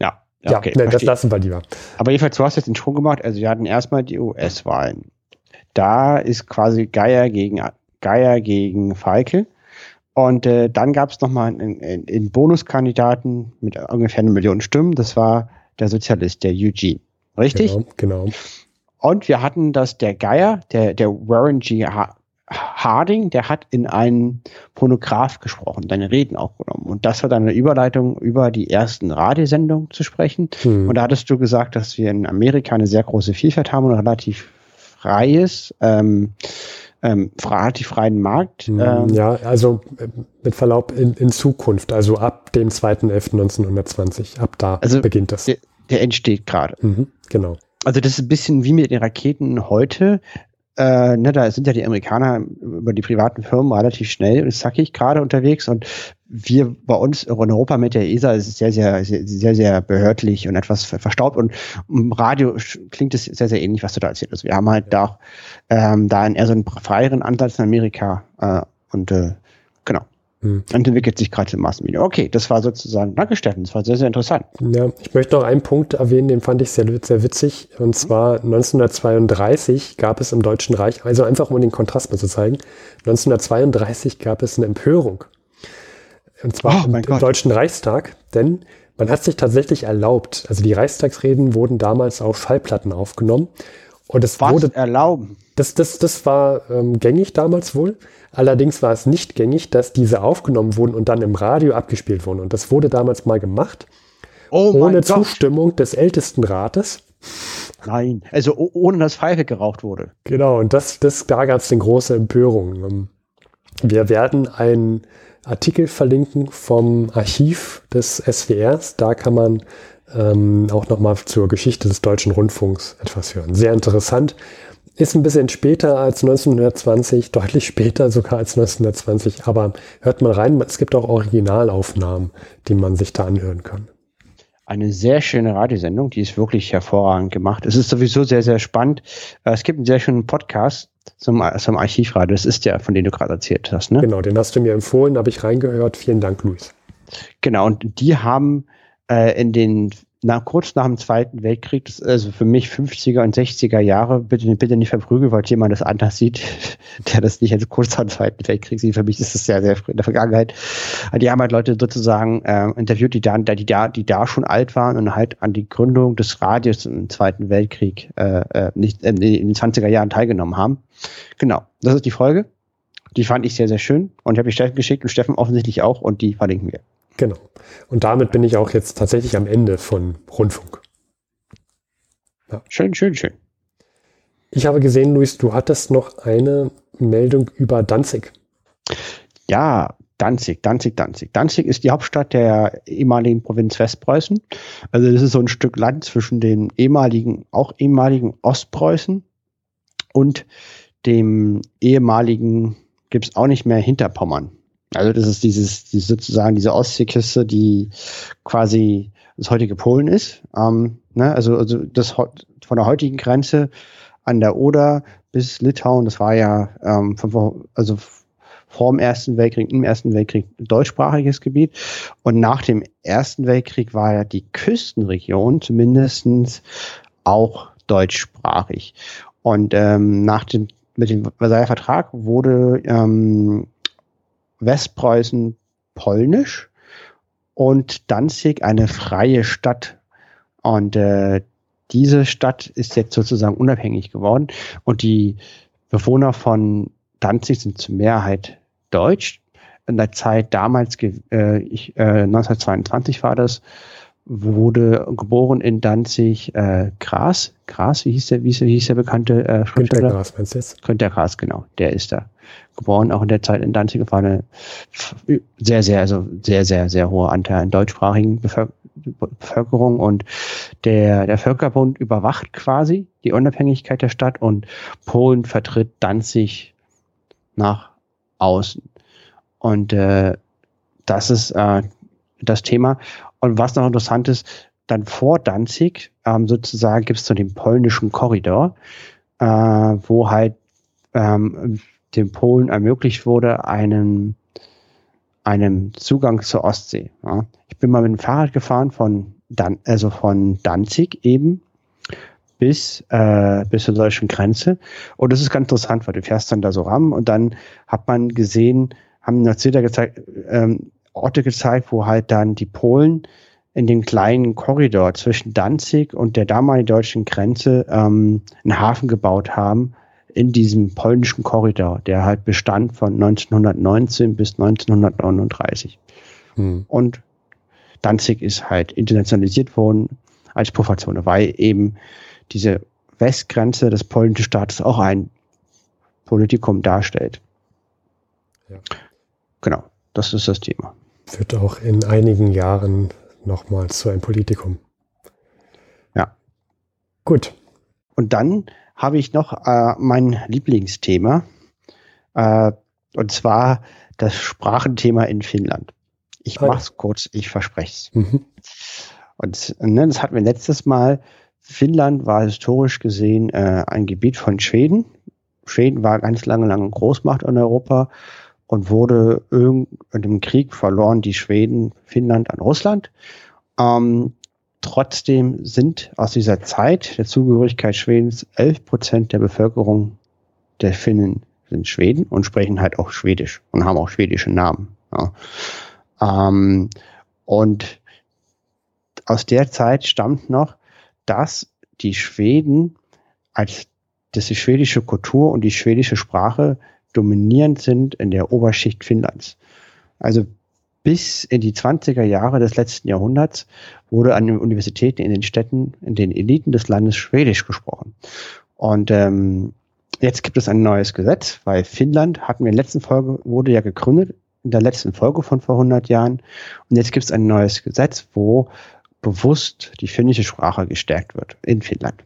Ja, ja, okay, nee, das lassen wir lieber.
Aber jedenfalls, du hast jetzt den Sprung gemacht. Also, wir hatten erstmal die US-Wahlen. Da ist quasi Geier gegen, Geier gegen Falke. Und äh, dann gab es nochmal einen, einen Bonuskandidaten mit ungefähr einer Million Stimmen. Das war der Sozialist, der Eugene. Richtig?
Genau, genau.
Und wir hatten das, der Geier, der, der Warren G. Harding, der hat in einen Phonograph gesprochen, deine Reden auch genommen. Und das war dann eine Überleitung, über die ersten Radiosendungen zu sprechen. Hm. Und da hattest du gesagt, dass wir in Amerika eine sehr große Vielfalt haben und relativ freies, ähm, ähm, relativ freien Markt.
Hm, ähm, ja, also äh, mit Verlaub in, in Zukunft, also ab dem 2.11.1920, ab da also beginnt das.
Der, der entsteht gerade.
Mhm, genau.
Also das ist ein bisschen wie mit den Raketen heute. Äh, ne, da sind ja die Amerikaner über die privaten Firmen relativ schnell und zackig gerade unterwegs und wir bei uns in Europa mit der ESA ist es sehr, sehr, sehr, sehr, sehr behördlich und etwas verstaubt und im Radio klingt es sehr, sehr ähnlich, was du da erzählt hast. Wir haben halt da, ähm, da eher so einen freieren Ansatz in Amerika äh, und äh. Hm. Und entwickelt sich gerade im Massenmedium. Okay, das war sozusagen, danke Steffen, das war sehr, sehr interessant.
Ja, ich möchte noch einen Punkt erwähnen, den fand ich sehr, sehr witzig. Und zwar 1932 gab es im Deutschen Reich, also einfach um den Kontrast mal zu zeigen, 1932 gab es eine Empörung. Und zwar oh, im, im Deutschen Reichstag, denn man hat sich tatsächlich erlaubt, also die Reichstagsreden wurden damals auf Schallplatten aufgenommen. Und es
Was
wurde
erlauben.
Das, das, das war ähm, gängig damals wohl. Allerdings war es nicht gängig, dass diese aufgenommen wurden und dann im Radio abgespielt wurden. Und das wurde damals mal gemacht, oh ohne Zustimmung des Ältestenrates.
Nein, also ohne dass Pfeife geraucht wurde.
Genau, und das, das, da gab es eine große Empörung. Ähm, wir werden einen Artikel verlinken vom Archiv des SWRs. Da kann man ähm, auch nochmal zur Geschichte des deutschen Rundfunks etwas hören. Sehr interessant. Ist ein bisschen später als 1920, deutlich später sogar als 1920, aber hört mal rein, es gibt auch Originalaufnahmen, die man sich da anhören kann.
Eine sehr schöne Radiosendung, die ist wirklich hervorragend gemacht. Es ist sowieso sehr, sehr spannend. Äh, es gibt einen sehr schönen Podcast zum, zum Archivradio, das ist ja, von dem du gerade erzählt hast. Ne?
Genau, den hast du mir empfohlen, habe ich reingehört. Vielen Dank, Luis.
Genau, und die haben äh, in den nach, kurz nach dem Zweiten Weltkrieg, also für mich 50er und 60er Jahre, bitte, bitte nicht verprügeln, weil jemand das anders sieht, der das nicht als kurz nach dem Zweiten Weltkrieg sieht. Für mich ist das sehr, sehr früh in der Vergangenheit. Die haben halt Leute sozusagen äh, interviewt, die da, die da, die da schon alt waren und halt an die Gründung des Radios im Zweiten Weltkrieg äh, äh nicht äh, in den 20er Jahren teilgenommen haben. Genau, das ist die Folge. Die fand ich sehr, sehr schön und habe ich Steffen geschickt und Steffen offensichtlich auch und die verlinken wir.
Genau. Und damit bin ich auch jetzt tatsächlich am Ende von Rundfunk.
Ja. Schön, schön, schön.
Ich habe gesehen, Luis, du hattest noch eine Meldung über Danzig.
Ja, Danzig, Danzig, Danzig. Danzig ist die Hauptstadt der ehemaligen Provinz Westpreußen. Also das ist so ein Stück Land zwischen dem ehemaligen, auch ehemaligen Ostpreußen und dem ehemaligen, gibt es auch nicht mehr Hinterpommern. Also das ist dieses, dieses sozusagen diese Ostseeküste, die quasi das heutige Polen ist. Ähm, ne? Also, also das von der heutigen Grenze an der Oder bis Litauen, das war ja ähm, von, also vor dem Ersten Weltkrieg, im Ersten Weltkrieg deutschsprachiges Gebiet. Und nach dem Ersten Weltkrieg war ja die Küstenregion zumindestens auch deutschsprachig. Und ähm, nach dem mit dem Versailler Vertrag wurde ähm, Westpreußen polnisch und Danzig eine freie Stadt. Und äh, diese Stadt ist jetzt sozusagen unabhängig geworden und die Bewohner von Danzig sind zur Mehrheit deutsch. In der Zeit damals, äh, ich, äh, 1922 war das, wurde geboren in Danzig äh, Gras. Gras, wie hieß der, wie hieß der bekannte äh, Schriftsteller? Günter Gras, meinst du jetzt? Günter Gras, genau, der ist da geboren, auch in der Zeit in Danzig, war eine sehr, sehr, also sehr, sehr, sehr hohe Anteil an deutschsprachigen Bevölkerung und der, der Völkerbund überwacht quasi die Unabhängigkeit der Stadt und Polen vertritt Danzig nach außen. Und äh, das ist äh, das Thema. Und was noch interessant ist, dann vor Danzig ähm, sozusagen gibt es so den polnischen Korridor, äh, wo halt ähm, den Polen ermöglicht wurde, einen, einen Zugang zur Ostsee. Ja. Ich bin mal mit dem Fahrrad gefahren von, Dan also von Danzig eben bis, äh, bis zur deutschen Grenze. Und das ist ganz interessant, weil du fährst dann da so ran und dann hat man gesehen, haben noch Bilder gezeigt, ähm, Orte gezeigt, wo halt dann die Polen in den kleinen Korridor zwischen Danzig und der damaligen deutschen Grenze ähm, einen Hafen gebaut haben in diesem polnischen Korridor, der halt bestand von 1919 bis 1939. Hm. Und Danzig ist halt internationalisiert worden als Pufferzone, weil eben diese Westgrenze des polnischen Staates auch ein Politikum darstellt. Ja. Genau, das ist das Thema.
Wird auch in einigen Jahren nochmal zu einem Politikum.
Ja.
Gut.
Und dann habe ich noch äh, mein Lieblingsthema, äh, und zwar das Sprachenthema in Finnland. Ich mache es kurz, ich verspreche es. Mhm. Und ne, das hatten wir letztes Mal. Finnland war historisch gesehen äh, ein Gebiet von Schweden. Schweden war ganz lange, lange Großmacht in Europa und wurde in dem Krieg verloren die Schweden Finnland an Russland. Ähm, trotzdem sind aus dieser Zeit der Zugehörigkeit Schwedens 11 Prozent der Bevölkerung der Finnen sind Schweden und sprechen halt auch Schwedisch und haben auch schwedische Namen. Ja. Ähm, und aus der Zeit stammt noch, dass die Schweden als dass die schwedische Kultur und die schwedische Sprache dominierend sind in der Oberschicht Finnlands. Also bis in die 20er Jahre des letzten Jahrhunderts wurde an den Universitäten in den Städten, in den Eliten des Landes Schwedisch gesprochen. Und ähm, jetzt gibt es ein neues Gesetz, weil Finnland, hatten wir in der letzten Folge, wurde ja gegründet, in der letzten Folge von vor 100 Jahren. Und jetzt gibt es ein neues Gesetz, wo bewusst die finnische Sprache gestärkt wird in Finnland.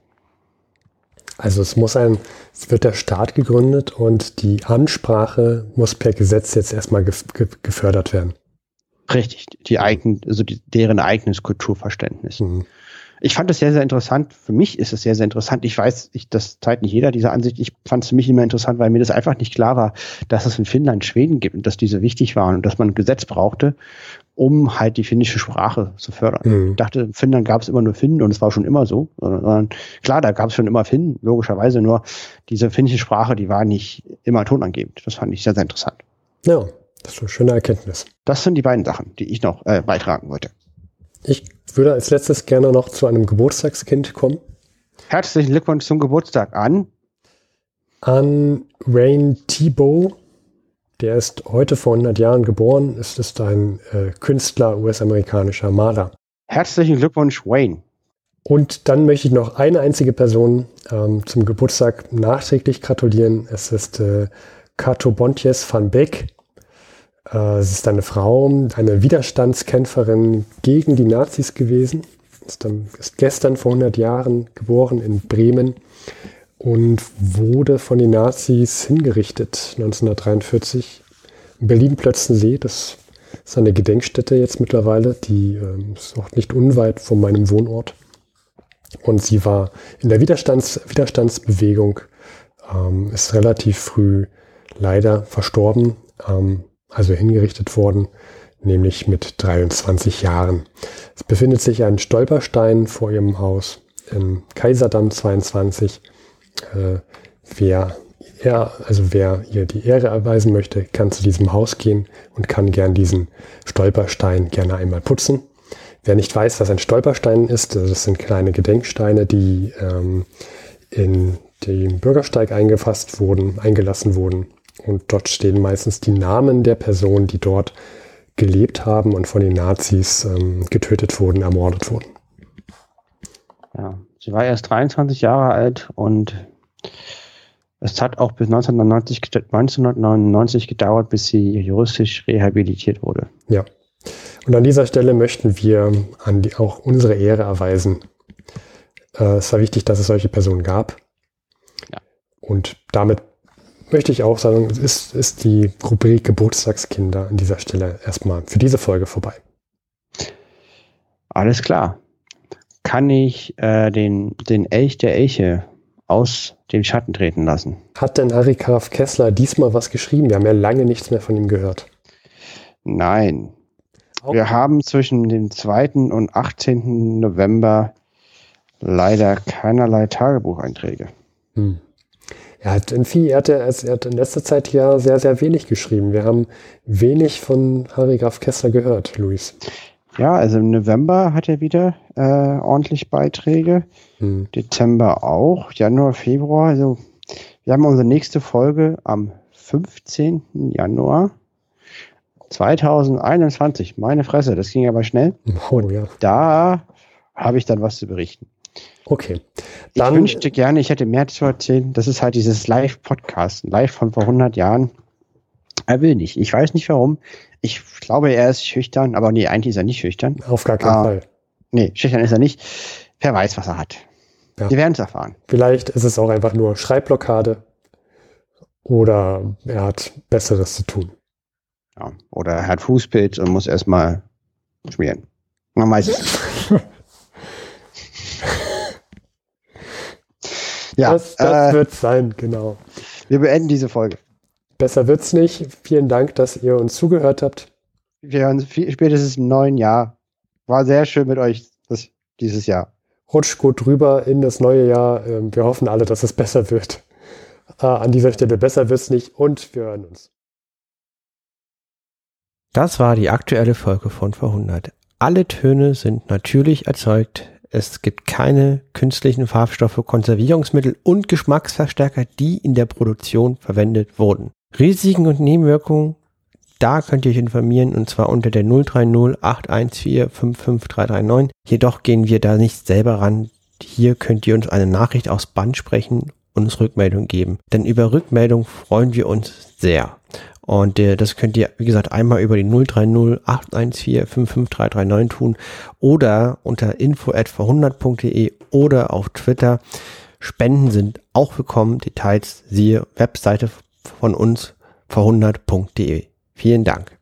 Also es muss ein, es wird der Staat gegründet und die Ansprache muss per Gesetz jetzt erstmal gefördert werden.
Richtig, die eigen, also die, deren eigenes Kulturverständnis. Mhm. Ich fand es sehr, sehr interessant. Für mich ist es sehr, sehr interessant. Ich weiß, ich, das zeigt nicht jeder diese Ansicht. Ich fand es für mich immer interessant, weil mir das einfach nicht klar war, dass es in Finnland Schweden gibt und dass diese wichtig waren und dass man ein Gesetz brauchte, um halt die finnische Sprache zu fördern. Mhm. Ich dachte, in Finnland gab es immer nur Finnen und es war schon immer so. Sondern, klar, da gab es schon immer Finnen, logischerweise, nur diese finnische Sprache, die war nicht immer tonangebend. Das fand ich sehr, sehr interessant.
Ja, das ist eine schöne Erkenntnis.
Das sind die beiden Sachen, die ich noch äh, beitragen wollte.
Ich würde als letztes gerne noch zu einem Geburtstagskind kommen.
Herzlichen Glückwunsch zum Geburtstag an.
An Rain Thibault der ist heute vor 100 Jahren geboren. Es ist ein äh, Künstler, US-amerikanischer Maler.
Herzlichen Glückwunsch, Wayne.
Und dann möchte ich noch eine einzige Person ähm, zum Geburtstag nachträglich gratulieren. Es ist äh, Kato Bontjes van Beek. Äh, es ist eine Frau, eine Widerstandskämpferin gegen die Nazis gewesen. Ist, dann, ist gestern vor 100 Jahren geboren in Bremen und wurde von den Nazis hingerichtet 1943 in Berlin-Plötzensee. Das ist eine Gedenkstätte jetzt mittlerweile, die äh, ist auch nicht unweit von meinem Wohnort. Und sie war in der Widerstands Widerstandsbewegung, ähm, ist relativ früh leider verstorben, ähm, also hingerichtet worden, nämlich mit 23 Jahren. Es befindet sich ein Stolperstein vor ihrem Haus in Kaiserdamm 22 äh, wer er, also wer ihr die Ehre erweisen möchte, kann zu diesem Haus gehen und kann gern diesen Stolperstein gerne einmal putzen. Wer nicht weiß, was ein Stolperstein ist, das sind kleine Gedenksteine, die ähm, in den Bürgersteig eingefasst wurden, eingelassen wurden. Und dort stehen meistens die Namen der Personen, die dort gelebt haben und von den Nazis ähm, getötet wurden, ermordet wurden.
Ja, sie war erst 23 Jahre alt und es hat auch bis 1999, 1999 gedauert, bis sie juristisch rehabilitiert wurde.
Ja. Und an dieser Stelle möchten wir an die, auch unsere Ehre erweisen. Äh, es war wichtig, dass es solche Personen gab. Ja. Und damit möchte ich auch sagen, ist, ist die Rubrik Geburtstagskinder an dieser Stelle erstmal für diese Folge vorbei.
Alles klar. Kann ich äh, den, den Elch der Elche aus dem Schatten treten lassen.
Hat denn Harry Graf Kessler diesmal was geschrieben? Wir haben ja lange nichts mehr von ihm gehört.
Nein. Okay. Wir haben zwischen dem 2. und 18. November leider keinerlei Tagebucheinträge. Hm.
Er hat in viel, er hat, er hat in letzter Zeit ja sehr, sehr wenig geschrieben. Wir haben wenig von Harry Graf Kessler gehört, Luis.
Ja, also im November hat er wieder äh, ordentlich Beiträge. Hm. Dezember auch. Januar, Februar. Also wir haben unsere nächste Folge am 15. Januar 2021. Meine Fresse, das ging aber schnell.
Oh, ja.
Da habe ich dann was zu berichten.
Okay.
Dann, ich wünschte gerne, ich hätte mehr zu erzählen. Das ist halt dieses Live-Podcast, live von vor 100 Jahren. Er will nicht. Ich weiß nicht warum. Ich glaube, er ist schüchtern, aber nee, eigentlich ist er nicht schüchtern.
Auf gar keinen ah, Fall.
Nee, schüchtern ist er nicht. Wer weiß, was er hat. Ja. Wir werden es erfahren.
Vielleicht ist es auch einfach nur Schreibblockade oder er hat Besseres zu tun.
Ja, oder er hat Fußpilz und muss erstmal schmieren. Man weiß es.
Ja, das, das äh, wird sein, genau.
Wir beenden diese Folge.
Besser wird's nicht. Vielen Dank, dass ihr uns zugehört habt.
Wir hören spätestens im neuen Jahr. War sehr schön mit euch das, dieses Jahr.
Rutscht gut drüber in das neue Jahr. Ähm, wir hoffen alle, dass es besser wird. Äh, an dieser Stelle besser wird's nicht und wir hören uns.
Das war die aktuelle Folge von Verhundert. Alle Töne sind natürlich erzeugt es gibt keine künstlichen Farbstoffe, Konservierungsmittel und Geschmacksverstärker, die in der Produktion verwendet wurden. Risiken und Nebenwirkungen, da könnt ihr euch informieren und zwar unter der 030 814 55339. Jedoch gehen wir da nicht selber ran. Hier könnt ihr uns eine Nachricht aus Band sprechen und uns Rückmeldung geben. Denn über Rückmeldung freuen wir uns sehr. Und äh, das könnt ihr, wie gesagt, einmal über die 030 814 55339 tun oder unter info at 100.de oder auf Twitter. Spenden sind auch willkommen. Details siehe Webseite von uns verhundert.de. Vielen Dank.